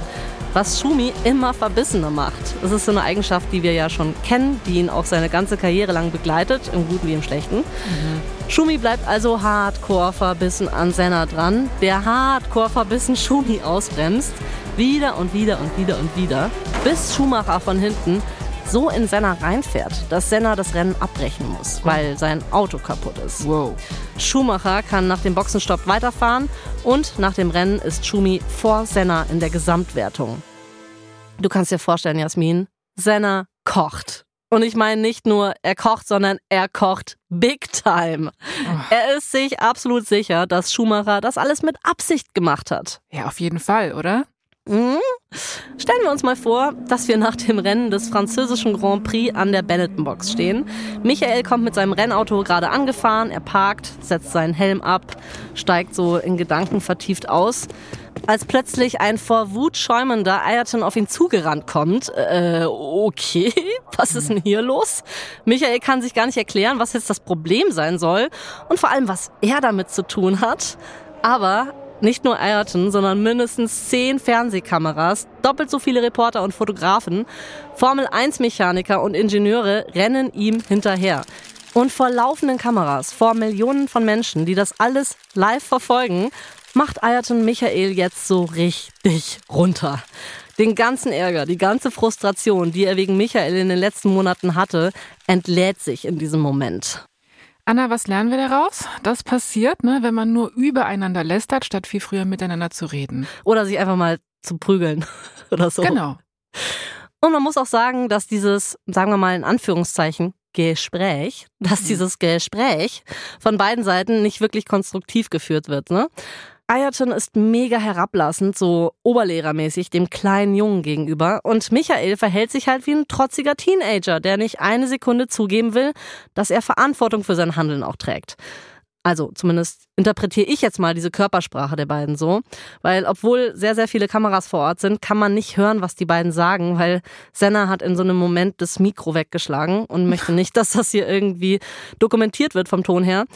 Was Schumi immer verbissener macht. Das ist so eine Eigenschaft, die wir ja schon kennen, die ihn auch seine ganze Karriere lang begleitet, im Guten wie im Schlechten. Mhm. Schumi bleibt also hardcore verbissen an Senna dran, der hardcore verbissen Schumi ausbremst. Wieder und wieder und wieder und wieder, bis Schumacher von hinten so in Senna reinfährt, dass Senna das Rennen abbrechen muss, weil sein Auto kaputt ist. Wow. Schumacher kann nach dem Boxenstopp weiterfahren und nach dem Rennen ist Schumi vor Senna in der Gesamtwertung. Du kannst dir vorstellen, Jasmin, Senna kocht. Und ich meine nicht nur, er kocht, sondern er kocht big time. Oh. Er ist sich absolut sicher, dass Schumacher das alles mit Absicht gemacht hat. Ja, auf jeden Fall, oder? Mhm. Stellen wir uns mal vor, dass wir nach dem Rennen des französischen Grand Prix an der Benetton-Box stehen. Michael kommt mit seinem Rennauto gerade angefahren, er parkt, setzt seinen Helm ab, steigt so in Gedanken vertieft aus. Als plötzlich ein vor Wut schäumender Ayrton auf ihn zugerannt kommt. Äh, okay, was ist denn hier los? Michael kann sich gar nicht erklären, was jetzt das Problem sein soll und vor allem, was er damit zu tun hat. Aber nicht nur Ayrton, sondern mindestens zehn Fernsehkameras, doppelt so viele Reporter und Fotografen, Formel-1-Mechaniker und Ingenieure rennen ihm hinterher. Und vor laufenden Kameras, vor Millionen von Menschen, die das alles live verfolgen, macht Ayrton Michael jetzt so richtig runter. Den ganzen Ärger, die ganze Frustration, die er wegen Michael in den letzten Monaten hatte, entlädt sich in diesem Moment. Anna, was lernen wir daraus? Das passiert, ne, wenn man nur übereinander lästert, statt viel früher miteinander zu reden. Oder sich einfach mal zu prügeln oder so. Genau. Und man muss auch sagen, dass dieses, sagen wir mal in Anführungszeichen, Gespräch, dass mhm. dieses Gespräch von beiden Seiten nicht wirklich konstruktiv geführt wird. Ne? Ayrton ist mega herablassend, so oberlehrermäßig dem kleinen Jungen gegenüber. Und Michael verhält sich halt wie ein trotziger Teenager, der nicht eine Sekunde zugeben will, dass er Verantwortung für sein Handeln auch trägt. Also zumindest interpretiere ich jetzt mal diese Körpersprache der beiden so, weil obwohl sehr, sehr viele Kameras vor Ort sind, kann man nicht hören, was die beiden sagen, weil Senna hat in so einem Moment das Mikro weggeschlagen und möchte nicht, dass das hier irgendwie dokumentiert wird vom Ton her.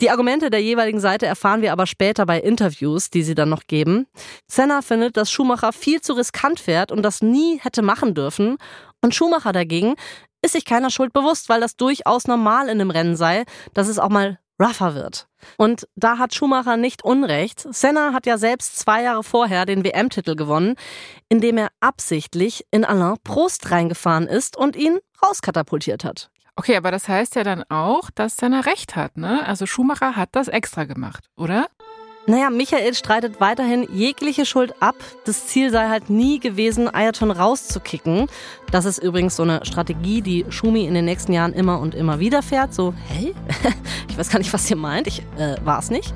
Die Argumente der jeweiligen Seite erfahren wir aber später bei Interviews, die sie dann noch geben. Senna findet, dass Schumacher viel zu riskant fährt und das nie hätte machen dürfen. Und Schumacher dagegen ist sich keiner Schuld bewusst, weil das durchaus normal in einem Rennen sei, dass es auch mal rougher wird. Und da hat Schumacher nicht Unrecht. Senna hat ja selbst zwei Jahre vorher den WM-Titel gewonnen, indem er absichtlich in Alain Prost reingefahren ist und ihn rauskatapultiert hat. Okay, aber das heißt ja dann auch, dass Senna recht hat, ne? Also Schumacher hat das extra gemacht, oder? Naja, Michael streitet weiterhin jegliche Schuld ab. Das Ziel sei halt nie gewesen, Ayrton rauszukicken. Das ist übrigens so eine Strategie, die Schumi in den nächsten Jahren immer und immer wieder fährt. So, hey, ich weiß gar nicht, was ihr meint. Ich äh, war es nicht.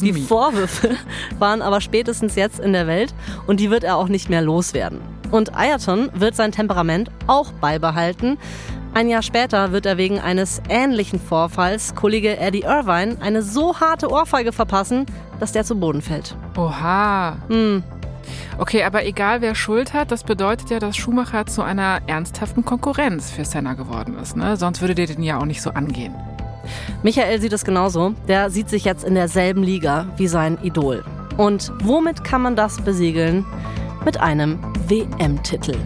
Die me. Vorwürfe waren aber spätestens jetzt in der Welt und die wird er auch nicht mehr loswerden. Und Ayrton wird sein Temperament auch beibehalten. Ein Jahr später wird er wegen eines ähnlichen Vorfalls Kollege Eddie Irvine eine so harte Ohrfeige verpassen, dass der zu Boden fällt. Oha. Hm. Okay, aber egal wer Schuld hat, das bedeutet ja, dass Schumacher zu einer ernsthaften Konkurrenz für Senna geworden ist. Ne? Sonst würde der den ja auch nicht so angehen. Michael sieht es genauso. Der sieht sich jetzt in derselben Liga wie sein Idol. Und womit kann man das besiegeln? Mit einem WM-Titel.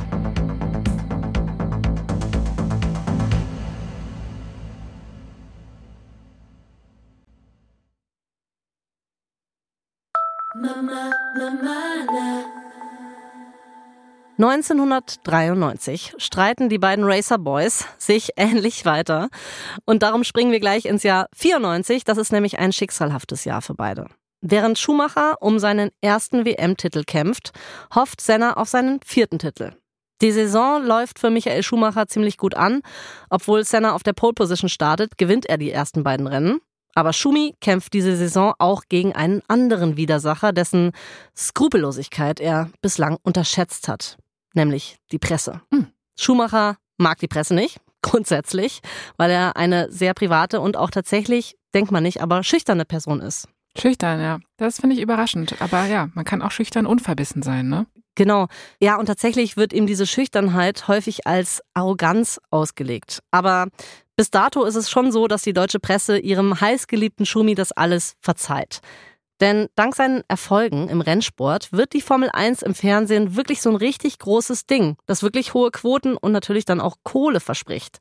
1993 streiten die beiden Racer Boys sich ähnlich weiter. Und darum springen wir gleich ins Jahr 94. Das ist nämlich ein schicksalhaftes Jahr für beide. Während Schumacher um seinen ersten WM-Titel kämpft, hofft Senna auf seinen vierten Titel. Die Saison läuft für Michael Schumacher ziemlich gut an. Obwohl Senna auf der Pole Position startet, gewinnt er die ersten beiden Rennen. Aber Schumi kämpft diese Saison auch gegen einen anderen Widersacher, dessen Skrupellosigkeit er bislang unterschätzt hat, nämlich die Presse. Hm. Schumacher mag die Presse nicht, grundsätzlich, weil er eine sehr private und auch tatsächlich, denkt man nicht, aber schüchterne Person ist. Schüchtern, ja. Das finde ich überraschend. Aber ja, man kann auch schüchtern unverbissen sein, ne? Genau. Ja, und tatsächlich wird ihm diese Schüchternheit häufig als Arroganz ausgelegt. Aber bis dato ist es schon so, dass die deutsche Presse ihrem heißgeliebten Schumi das alles verzeiht. Denn dank seinen Erfolgen im Rennsport wird die Formel 1 im Fernsehen wirklich so ein richtig großes Ding, das wirklich hohe Quoten und natürlich dann auch Kohle verspricht.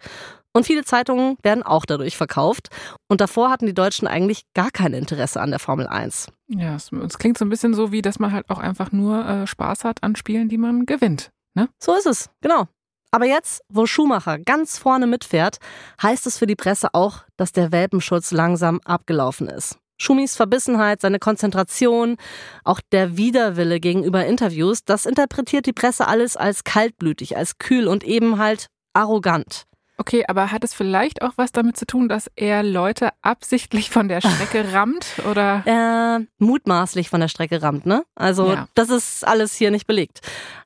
Und viele Zeitungen werden auch dadurch verkauft. Und davor hatten die Deutschen eigentlich gar kein Interesse an der Formel 1. Ja, es, es klingt so ein bisschen so, wie dass man halt auch einfach nur äh, Spaß hat an Spielen, die man gewinnt. Ne? So ist es, genau. Aber jetzt, wo Schumacher ganz vorne mitfährt, heißt es für die Presse auch, dass der Welpenschutz langsam abgelaufen ist. Schumis Verbissenheit, seine Konzentration, auch der Widerwille gegenüber Interviews, das interpretiert die Presse alles als kaltblütig, als kühl und eben halt arrogant. Okay, aber hat es vielleicht auch was damit zu tun, dass er Leute absichtlich von der Strecke rammt oder? Äh, mutmaßlich von der Strecke rammt, ne? Also ja. das ist alles hier nicht belegt.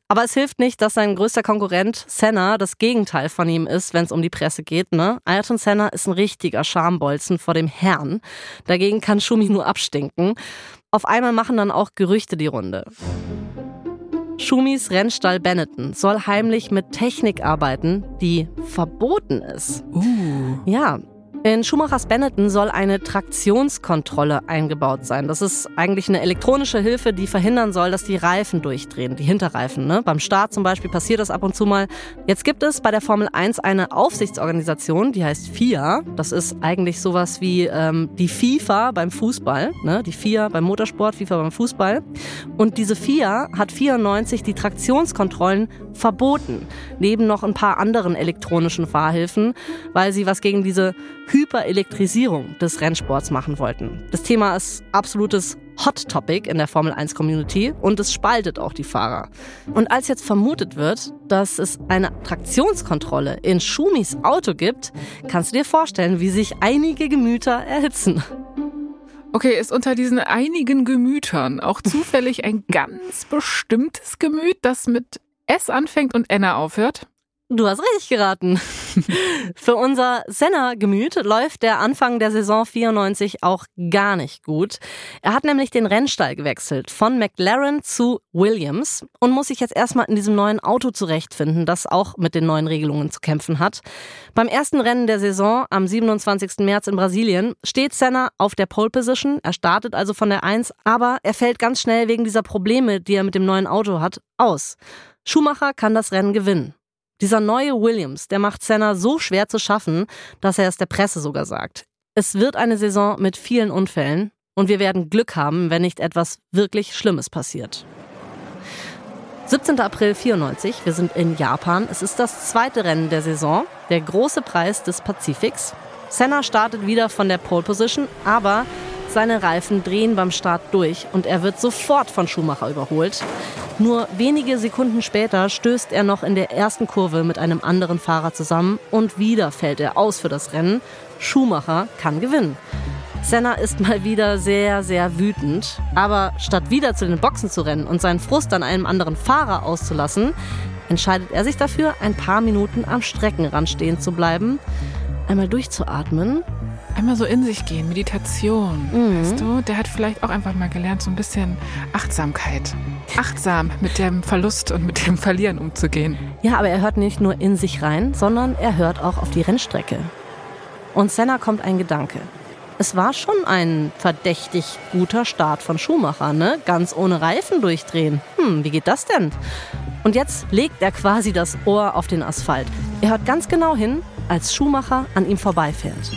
Aber es hilft nicht, dass sein größter Konkurrent Senna das Gegenteil von ihm ist, wenn es um die Presse geht. Ne? Ayrton Senna ist ein richtiger Schambolzen vor dem Herrn. Dagegen kann Schumi nur abstinken. Auf einmal machen dann auch Gerüchte die Runde. Schumis Rennstall Benetton soll heimlich mit Technik arbeiten, die verboten ist. Uh. Ja, in Schumachers Benetton soll eine Traktionskontrolle eingebaut sein. Das ist eigentlich eine elektronische Hilfe, die verhindern soll, dass die Reifen durchdrehen, die Hinterreifen. Ne? Beim Start zum Beispiel passiert das ab und zu mal. Jetzt gibt es bei der Formel 1 eine Aufsichtsorganisation, die heißt FIA. Das ist eigentlich sowas wie ähm, die FIFA beim Fußball. Ne? Die FIA beim Motorsport, FIFA beim Fußball. Und diese FIA hat 94 die Traktionskontrollen verboten. Neben noch ein paar anderen elektronischen Fahrhilfen, weil sie was gegen diese Hyperelektrisierung des Rennsports machen wollten. Das Thema ist absolutes Hot Topic in der Formel 1 Community und es spaltet auch die Fahrer. Und als jetzt vermutet wird, dass es eine Traktionskontrolle in Schumis Auto gibt, kannst du dir vorstellen, wie sich einige Gemüter erhitzen. Okay, ist unter diesen einigen Gemütern auch zufällig ein ganz bestimmtes Gemüt, das mit S anfängt und N aufhört? Du hast richtig geraten. Für unser Senna-Gemüt läuft der Anfang der Saison 94 auch gar nicht gut. Er hat nämlich den Rennstall gewechselt von McLaren zu Williams und muss sich jetzt erstmal in diesem neuen Auto zurechtfinden, das auch mit den neuen Regelungen zu kämpfen hat. Beim ersten Rennen der Saison am 27. März in Brasilien steht Senna auf der Pole Position. Er startet also von der 1, aber er fällt ganz schnell wegen dieser Probleme, die er mit dem neuen Auto hat, aus. Schumacher kann das Rennen gewinnen. Dieser neue Williams, der macht Senna so schwer zu schaffen, dass er es der Presse sogar sagt. Es wird eine Saison mit vielen Unfällen und wir werden Glück haben, wenn nicht etwas wirklich Schlimmes passiert. 17. April 94, wir sind in Japan. Es ist das zweite Rennen der Saison, der große Preis des Pazifiks. Senna startet wieder von der Pole Position, aber seine Reifen drehen beim Start durch und er wird sofort von Schumacher überholt. Nur wenige Sekunden später stößt er noch in der ersten Kurve mit einem anderen Fahrer zusammen und wieder fällt er aus für das Rennen. Schumacher kann gewinnen. Senna ist mal wieder sehr, sehr wütend. Aber statt wieder zu den Boxen zu rennen und seinen Frust an einem anderen Fahrer auszulassen, entscheidet er sich dafür, ein paar Minuten am Streckenrand stehen zu bleiben, einmal durchzuatmen Einmal so in sich gehen, Meditation. Mhm. Weißt du, der hat vielleicht auch einfach mal gelernt, so ein bisschen Achtsamkeit. Achtsam mit dem Verlust und mit dem Verlieren umzugehen. Ja, aber er hört nicht nur in sich rein, sondern er hört auch auf die Rennstrecke. Und Senna kommt ein Gedanke. Es war schon ein verdächtig guter Start von Schumacher, ne? Ganz ohne Reifen durchdrehen. Hm, wie geht das denn? Und jetzt legt er quasi das Ohr auf den Asphalt. Er hört ganz genau hin, als Schumacher an ihm vorbeifährt.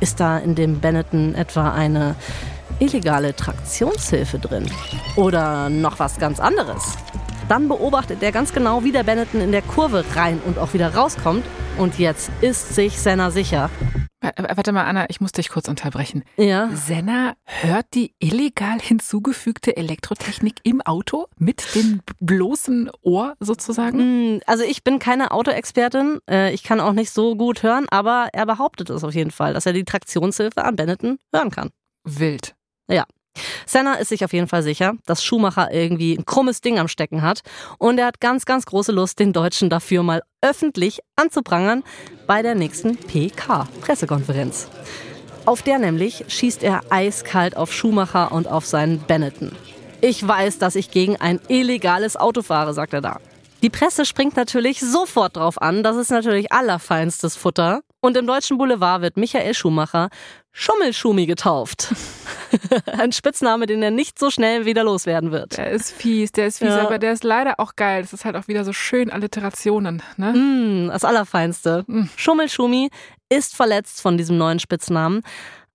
Ist da in dem Benetton etwa eine illegale Traktionshilfe drin? Oder noch was ganz anderes? Dann beobachtet er ganz genau, wie der Benetton in der Kurve rein und auch wieder rauskommt. Und jetzt ist sich Senna sicher. Warte mal, Anna, ich muss dich kurz unterbrechen. Ja. Senna hört die illegal hinzugefügte Elektrotechnik im Auto mit dem bloßen Ohr sozusagen? Hm, also ich bin keine Autoexpertin. Äh, ich kann auch nicht so gut hören, aber er behauptet es auf jeden Fall, dass er die Traktionshilfe an Benetton hören kann. Wild. Ja. Senna ist sich auf jeden Fall sicher, dass Schumacher irgendwie ein krummes Ding am Stecken hat und er hat ganz, ganz große Lust, den Deutschen dafür mal öffentlich anzuprangern bei der nächsten PK-Pressekonferenz. Auf der nämlich schießt er eiskalt auf Schumacher und auf seinen Benetton. Ich weiß, dass ich gegen ein illegales Auto fahre, sagt er da. Die Presse springt natürlich sofort drauf an, das ist natürlich allerfeinstes Futter. Und im deutschen Boulevard wird Michael Schumacher Schummelschumi getauft. Ein Spitzname, den er nicht so schnell wieder loswerden wird. Der ist fies, der ist fies, ja. aber der ist leider auch geil. Das ist halt auch wieder so schön Alliterationen. Ne? Mm, das Allerfeinste. Mm. Schummelschumi ist verletzt von diesem neuen Spitznamen,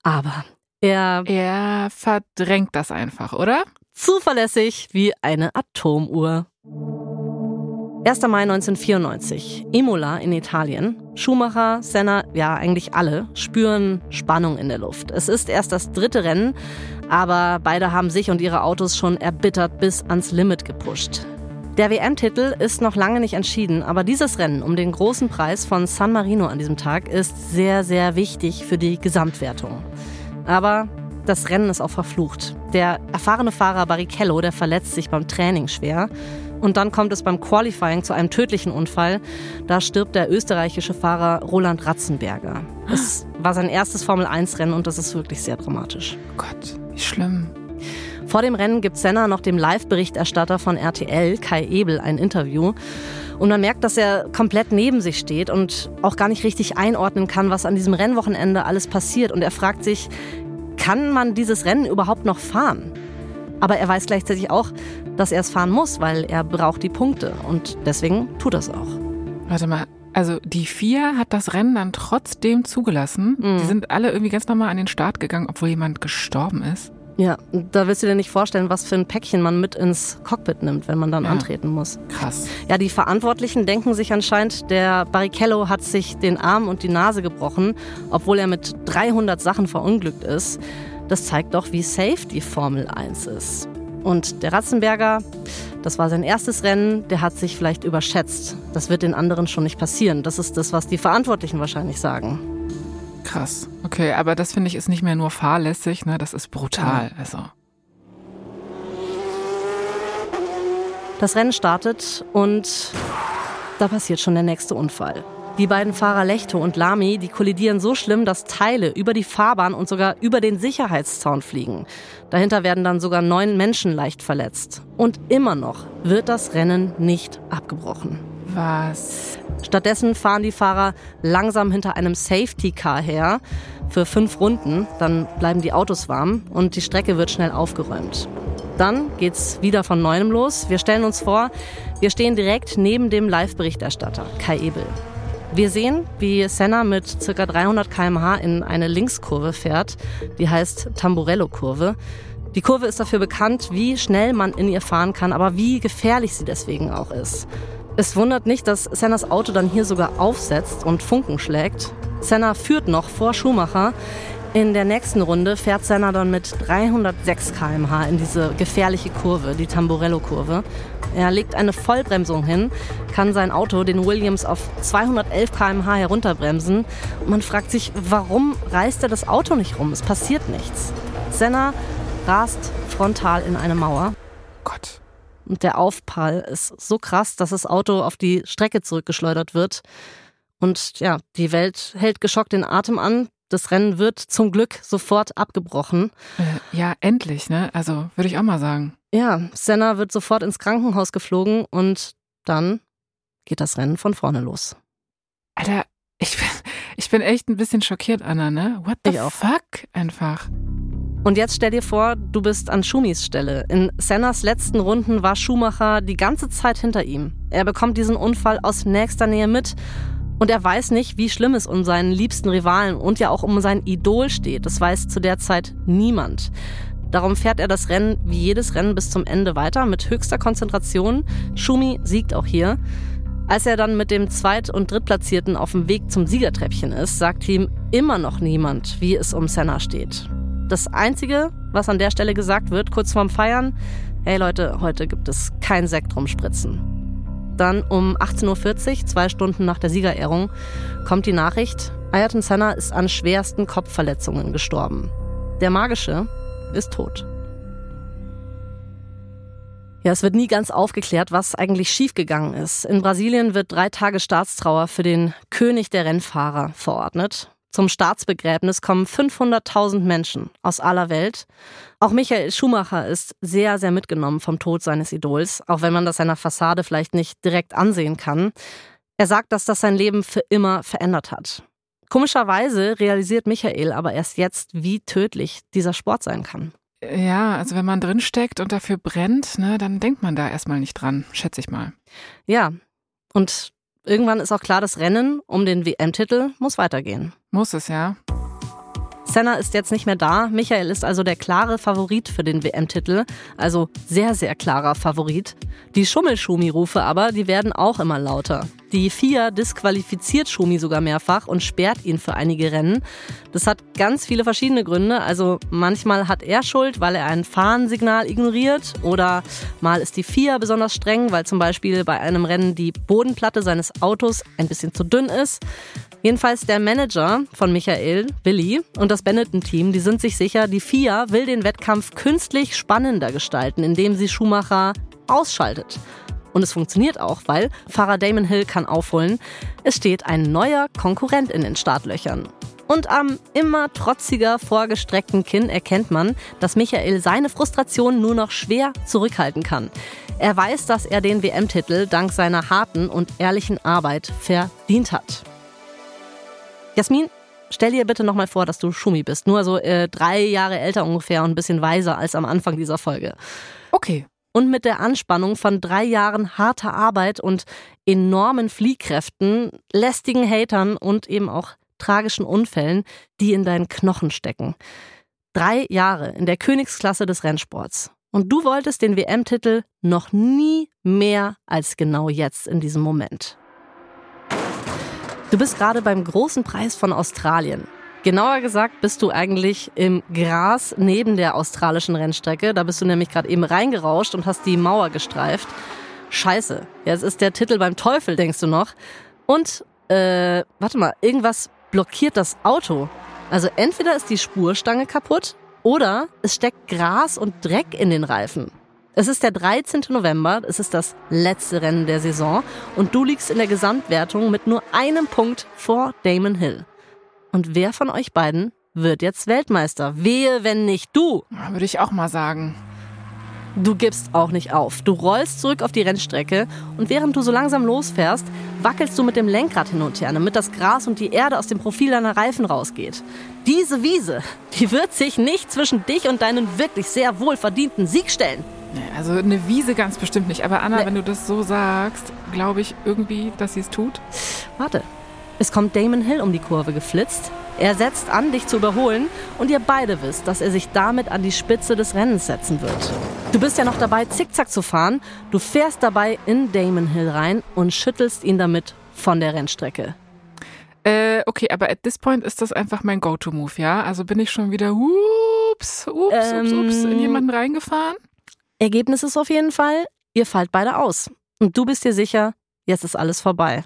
aber er... Er verdrängt das einfach, oder? Zuverlässig wie eine Atomuhr. 1. Mai 1994, Imola in Italien. Schumacher, Senna, ja eigentlich alle, spüren Spannung in der Luft. Es ist erst das dritte Rennen, aber beide haben sich und ihre Autos schon erbittert bis ans Limit gepusht. Der WM-Titel ist noch lange nicht entschieden, aber dieses Rennen um den großen Preis von San Marino an diesem Tag ist sehr, sehr wichtig für die Gesamtwertung. Aber das Rennen ist auch verflucht. Der erfahrene Fahrer Barrichello, der verletzt sich beim Training schwer. Und dann kommt es beim Qualifying zu einem tödlichen Unfall. Da stirbt der österreichische Fahrer Roland Ratzenberger. Es war sein erstes Formel-1-Rennen und das ist wirklich sehr dramatisch. Oh Gott, wie schlimm. Vor dem Rennen gibt Senna noch dem Live-Berichterstatter von RTL, Kai Ebel, ein Interview. Und man merkt, dass er komplett neben sich steht und auch gar nicht richtig einordnen kann, was an diesem Rennwochenende alles passiert. Und er fragt sich, kann man dieses Rennen überhaupt noch fahren? Aber er weiß gleichzeitig auch, dass er es fahren muss, weil er braucht die Punkte. Und deswegen tut er es auch. Warte mal, also die vier hat das Rennen dann trotzdem zugelassen. Mhm. Die sind alle irgendwie ganz normal an den Start gegangen, obwohl jemand gestorben ist. Ja, da willst du dir nicht vorstellen, was für ein Päckchen man mit ins Cockpit nimmt, wenn man dann ja. antreten muss. Krass. Ja, die Verantwortlichen denken sich anscheinend, der Barrichello hat sich den Arm und die Nase gebrochen, obwohl er mit 300 Sachen verunglückt ist. Das zeigt doch, wie safe die Formel 1 ist. Und der Ratzenberger, das war sein erstes Rennen, der hat sich vielleicht überschätzt. Das wird den anderen schon nicht passieren. Das ist das, was die Verantwortlichen wahrscheinlich sagen. Krass. Okay, aber das finde ich ist nicht mehr nur fahrlässig, ne? Das ist brutal. Ja. Also. Das Rennen startet und da passiert schon der nächste Unfall. Die beiden Fahrer Lechto und Lamy, die kollidieren so schlimm, dass Teile über die Fahrbahn und sogar über den Sicherheitszaun fliegen. Dahinter werden dann sogar neun Menschen leicht verletzt. Und immer noch wird das Rennen nicht abgebrochen. Was? Stattdessen fahren die Fahrer langsam hinter einem Safety Car her für fünf Runden. Dann bleiben die Autos warm und die Strecke wird schnell aufgeräumt. Dann geht's wieder von neuem los. Wir stellen uns vor, wir stehen direkt neben dem Live-Berichterstatter Kai Ebel. Wir sehen, wie Senna mit ca. 300 km/h in eine Linkskurve fährt, die heißt Tamburello-Kurve. Die Kurve ist dafür bekannt, wie schnell man in ihr fahren kann, aber wie gefährlich sie deswegen auch ist. Es wundert nicht, dass Sennas Auto dann hier sogar aufsetzt und Funken schlägt. Senna führt noch vor Schumacher. In der nächsten Runde fährt Senna dann mit 306 km/h in diese gefährliche Kurve, die Tamburello-Kurve. Er legt eine Vollbremsung hin, kann sein Auto, den Williams, auf 211 km/h herunterbremsen. man fragt sich, warum reißt er das Auto nicht rum? Es passiert nichts. Senna rast frontal in eine Mauer. Gott. Und der Aufprall ist so krass, dass das Auto auf die Strecke zurückgeschleudert wird. Und ja, die Welt hält geschockt den Atem an, Das Rennen wird zum Glück sofort abgebrochen. Äh, ja, endlich, ne? Also würde ich auch mal sagen. Ja, Senna wird sofort ins Krankenhaus geflogen und dann geht das Rennen von vorne los. Alter, ich bin, ich bin echt ein bisschen schockiert, Anna, ne? What the fuck? Einfach. Und jetzt stell dir vor, du bist an Schumis Stelle. In Sennas letzten Runden war Schumacher die ganze Zeit hinter ihm. Er bekommt diesen Unfall aus nächster Nähe mit und er weiß nicht, wie schlimm es um seinen liebsten Rivalen und ja auch um sein Idol steht. Das weiß zu der Zeit niemand. Darum fährt er das Rennen wie jedes Rennen bis zum Ende weiter mit höchster Konzentration. Schumi siegt auch hier. Als er dann mit dem Zweit- und Drittplatzierten auf dem Weg zum Siegertreppchen ist, sagt ihm immer noch niemand, wie es um Senna steht. Das Einzige, was an der Stelle gesagt wird, kurz vorm Feiern, hey Leute, heute gibt es kein Sekt rumspritzen. Dann um 18.40 Uhr, zwei Stunden nach der Siegerehrung, kommt die Nachricht, Ayrton Senna ist an schwersten Kopfverletzungen gestorben. Der Magische ist tot. Ja, es wird nie ganz aufgeklärt, was eigentlich schiefgegangen ist. In Brasilien wird drei Tage Staatstrauer für den König der Rennfahrer verordnet. Zum Staatsbegräbnis kommen 500.000 Menschen aus aller Welt. Auch Michael Schumacher ist sehr, sehr mitgenommen vom Tod seines Idols, auch wenn man das seiner Fassade vielleicht nicht direkt ansehen kann. Er sagt, dass das sein Leben für immer verändert hat. Komischerweise realisiert Michael aber erst jetzt, wie tödlich dieser Sport sein kann. Ja, also wenn man drinsteckt und dafür brennt, ne, dann denkt man da erstmal nicht dran, schätze ich mal. Ja, und Irgendwann ist auch klar, das Rennen um den WM-Titel muss weitergehen. Muss es, ja. Senna ist jetzt nicht mehr da. Michael ist also der klare Favorit für den WM-Titel. Also sehr, sehr klarer Favorit. Die Schummelschumi-Rufe aber, die werden auch immer lauter. Die FIA disqualifiziert Schumi sogar mehrfach und sperrt ihn für einige Rennen. Das hat ganz viele verschiedene Gründe. Also manchmal hat er Schuld, weil er ein Fahnensignal ignoriert. Oder mal ist die FIA besonders streng, weil zum Beispiel bei einem Rennen die Bodenplatte seines Autos ein bisschen zu dünn ist. Jedenfalls der Manager von Michael, Billy, und das Benetton-Team, die sind sich sicher, die FIA will den Wettkampf künstlich spannender gestalten, indem sie Schumacher ausschaltet. Und es funktioniert auch, weil Fahrer Damon Hill kann aufholen. Es steht ein neuer Konkurrent in den Startlöchern. Und am immer trotziger vorgestreckten Kinn erkennt man, dass Michael seine Frustration nur noch schwer zurückhalten kann. Er weiß, dass er den WM-Titel dank seiner harten und ehrlichen Arbeit verdient hat. Jasmin, stell dir bitte nochmal vor, dass du Schumi bist. Nur so äh, drei Jahre älter ungefähr und ein bisschen weiser als am Anfang dieser Folge. Okay. Und mit der Anspannung von drei Jahren harter Arbeit und enormen Fliehkräften, lästigen Hatern und eben auch tragischen Unfällen, die in deinen Knochen stecken. Drei Jahre in der Königsklasse des Rennsports. Und du wolltest den WM-Titel noch nie mehr als genau jetzt in diesem Moment. Du bist gerade beim großen Preis von Australien. Genauer gesagt bist du eigentlich im Gras neben der australischen Rennstrecke. Da bist du nämlich gerade eben reingerauscht und hast die Mauer gestreift. Scheiße, jetzt ist der Titel beim Teufel, denkst du noch. Und, äh, warte mal, irgendwas blockiert das Auto. Also entweder ist die Spurstange kaputt oder es steckt Gras und Dreck in den Reifen. Es ist der 13. November, es ist das letzte Rennen der Saison und du liegst in der Gesamtwertung mit nur einem Punkt vor Damon Hill. Und wer von euch beiden wird jetzt Weltmeister? Wehe, wenn nicht du. Würde ich auch mal sagen. Du gibst auch nicht auf. Du rollst zurück auf die Rennstrecke und während du so langsam losfährst, wackelst du mit dem Lenkrad hin und her, damit das Gras und die Erde aus dem Profil deiner Reifen rausgeht. Diese Wiese, die wird sich nicht zwischen dich und deinen wirklich sehr wohlverdienten Sieg stellen. Also eine Wiese ganz bestimmt nicht. Aber Anna, nee. wenn du das so sagst, glaube ich irgendwie, dass sie es tut. Warte. Es kommt Damon Hill um die Kurve geflitzt. Er setzt an, dich zu überholen und ihr beide wisst, dass er sich damit an die Spitze des Rennens setzen wird. Du bist ja noch dabei, zickzack zu fahren. Du fährst dabei in Damon Hill rein und schüttelst ihn damit von der Rennstrecke. Äh, okay, aber at this point ist das einfach mein Go-To-Move, ja? Also bin ich schon wieder, ups, ups, ähm, ups, ups, in jemanden reingefahren? Ergebnis ist auf jeden Fall, ihr fallt beide aus. Und du bist dir sicher, jetzt ist alles vorbei.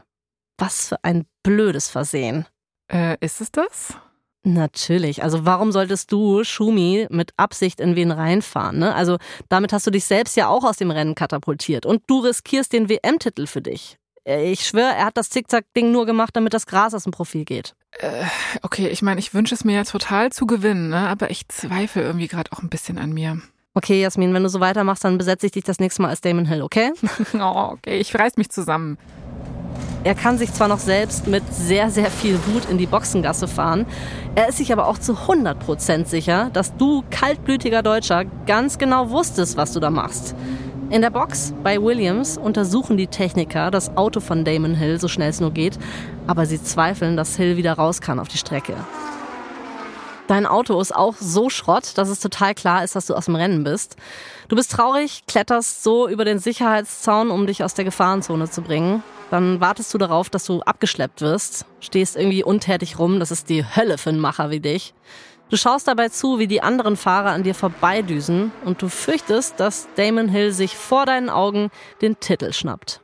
Was für ein blödes Versehen. Äh, ist es das? Natürlich. Also warum solltest du, Schumi, mit Absicht in wen reinfahren? Ne? Also damit hast du dich selbst ja auch aus dem Rennen katapultiert. Und du riskierst den WM-Titel für dich. Äh, ich schwöre, er hat das Zickzack-Ding nur gemacht, damit das Gras aus dem Profil geht. Äh, okay, ich meine, ich wünsche es mir jetzt total zu gewinnen, ne? aber ich zweifle irgendwie gerade auch ein bisschen an mir. Okay, Jasmin, wenn du so weitermachst, dann besetze ich dich das nächste Mal als Damon Hill, okay? oh, okay, ich reiß mich zusammen. Er kann sich zwar noch selbst mit sehr, sehr viel Wut in die Boxengasse fahren, er ist sich aber auch zu 100% sicher, dass du, kaltblütiger Deutscher, ganz genau wusstest, was du da machst. In der Box bei Williams untersuchen die Techniker das Auto von Damon Hill so schnell es nur geht, aber sie zweifeln, dass Hill wieder raus kann auf die Strecke. Dein Auto ist auch so Schrott, dass es total klar ist, dass du aus dem Rennen bist. Du bist traurig, kletterst so über den Sicherheitszaun, um dich aus der Gefahrenzone zu bringen. Dann wartest du darauf, dass du abgeschleppt wirst, stehst irgendwie untätig rum, das ist die Hölle für einen Macher wie dich. Du schaust dabei zu, wie die anderen Fahrer an dir vorbeidüsen und du fürchtest, dass Damon Hill sich vor deinen Augen den Titel schnappt.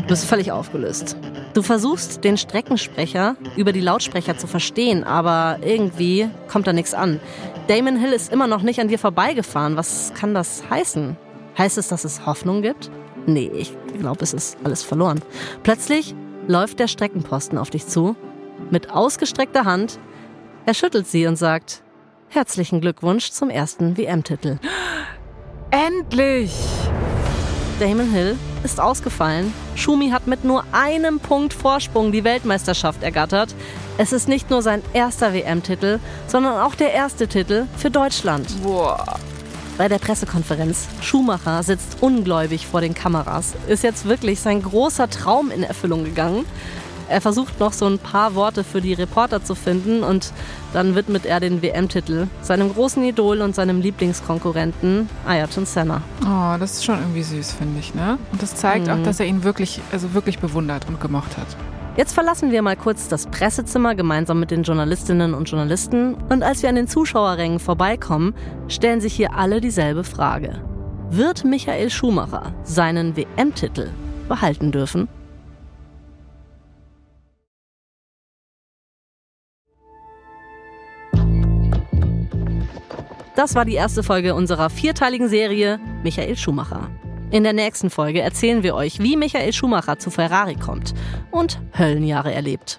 Du bist völlig aufgelöst. Du versuchst, den Streckensprecher über die Lautsprecher zu verstehen, aber irgendwie kommt da nichts an. Damon Hill ist immer noch nicht an dir vorbeigefahren. Was kann das heißen? Heißt es, dass es Hoffnung gibt? Nee, ich glaube, es ist alles verloren. Plötzlich läuft der Streckenposten auf dich zu. Mit ausgestreckter Hand er schüttelt sie und sagt, herzlichen Glückwunsch zum ersten WM-Titel. Endlich! Damon Hill ist ausgefallen. Schumi hat mit nur einem Punkt Vorsprung die Weltmeisterschaft ergattert. Es ist nicht nur sein erster WM-Titel, sondern auch der erste Titel für Deutschland. Boah. Bei der Pressekonferenz. Schumacher sitzt ungläubig vor den Kameras. Ist jetzt wirklich sein großer Traum in Erfüllung gegangen. Er versucht noch so ein paar Worte für die Reporter zu finden und dann widmet er den WM-Titel seinem großen Idol und seinem Lieblingskonkurrenten Ayrton Senna. Oh, das ist schon irgendwie süß, finde ich, ne? Und das zeigt mhm. auch, dass er ihn wirklich, also wirklich bewundert und gemocht hat. Jetzt verlassen wir mal kurz das Pressezimmer gemeinsam mit den Journalistinnen und Journalisten und als wir an den Zuschauerrängen vorbeikommen, stellen sich hier alle dieselbe Frage. Wird Michael Schumacher seinen WM-Titel behalten dürfen? Das war die erste Folge unserer vierteiligen Serie Michael Schumacher. In der nächsten Folge erzählen wir euch, wie Michael Schumacher zu Ferrari kommt und Höllenjahre erlebt.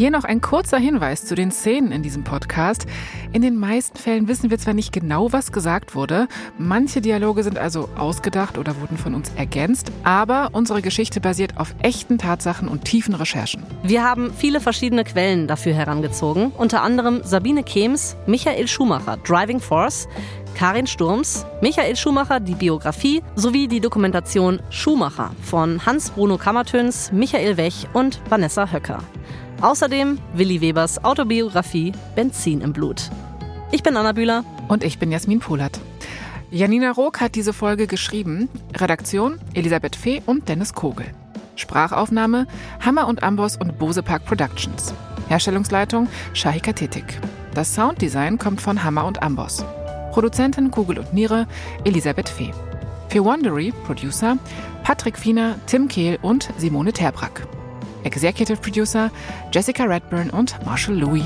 Hier noch ein kurzer Hinweis zu den Szenen in diesem Podcast. In den meisten Fällen wissen wir zwar nicht genau, was gesagt wurde, manche Dialoge sind also ausgedacht oder wurden von uns ergänzt, aber unsere Geschichte basiert auf echten Tatsachen und tiefen Recherchen. Wir haben viele verschiedene Quellen dafür herangezogen, unter anderem Sabine Kehms, Michael Schumacher, Driving Force, Karin Sturms, Michael Schumacher, die Biografie sowie die Dokumentation Schumacher von Hans-Bruno Kammertöns, Michael Wech und Vanessa Höcker. Außerdem Willi Webers Autobiografie Benzin im Blut. Ich bin Anna Bühler. Und ich bin Jasmin Polat. Janina Rook hat diese Folge geschrieben. Redaktion Elisabeth Fee und Dennis Kogel. Sprachaufnahme Hammer und Amboss und Bose Park Productions. Herstellungsleitung Shahika Tetik. Das Sounddesign kommt von Hammer und Amboss. Produzentin Kugel und Niere Elisabeth Fee. Für Wondery Producer Patrick Fiener, Tim Kehl und Simone Terbrack. Executive Producer Jessica Redburn und Marshall Louis.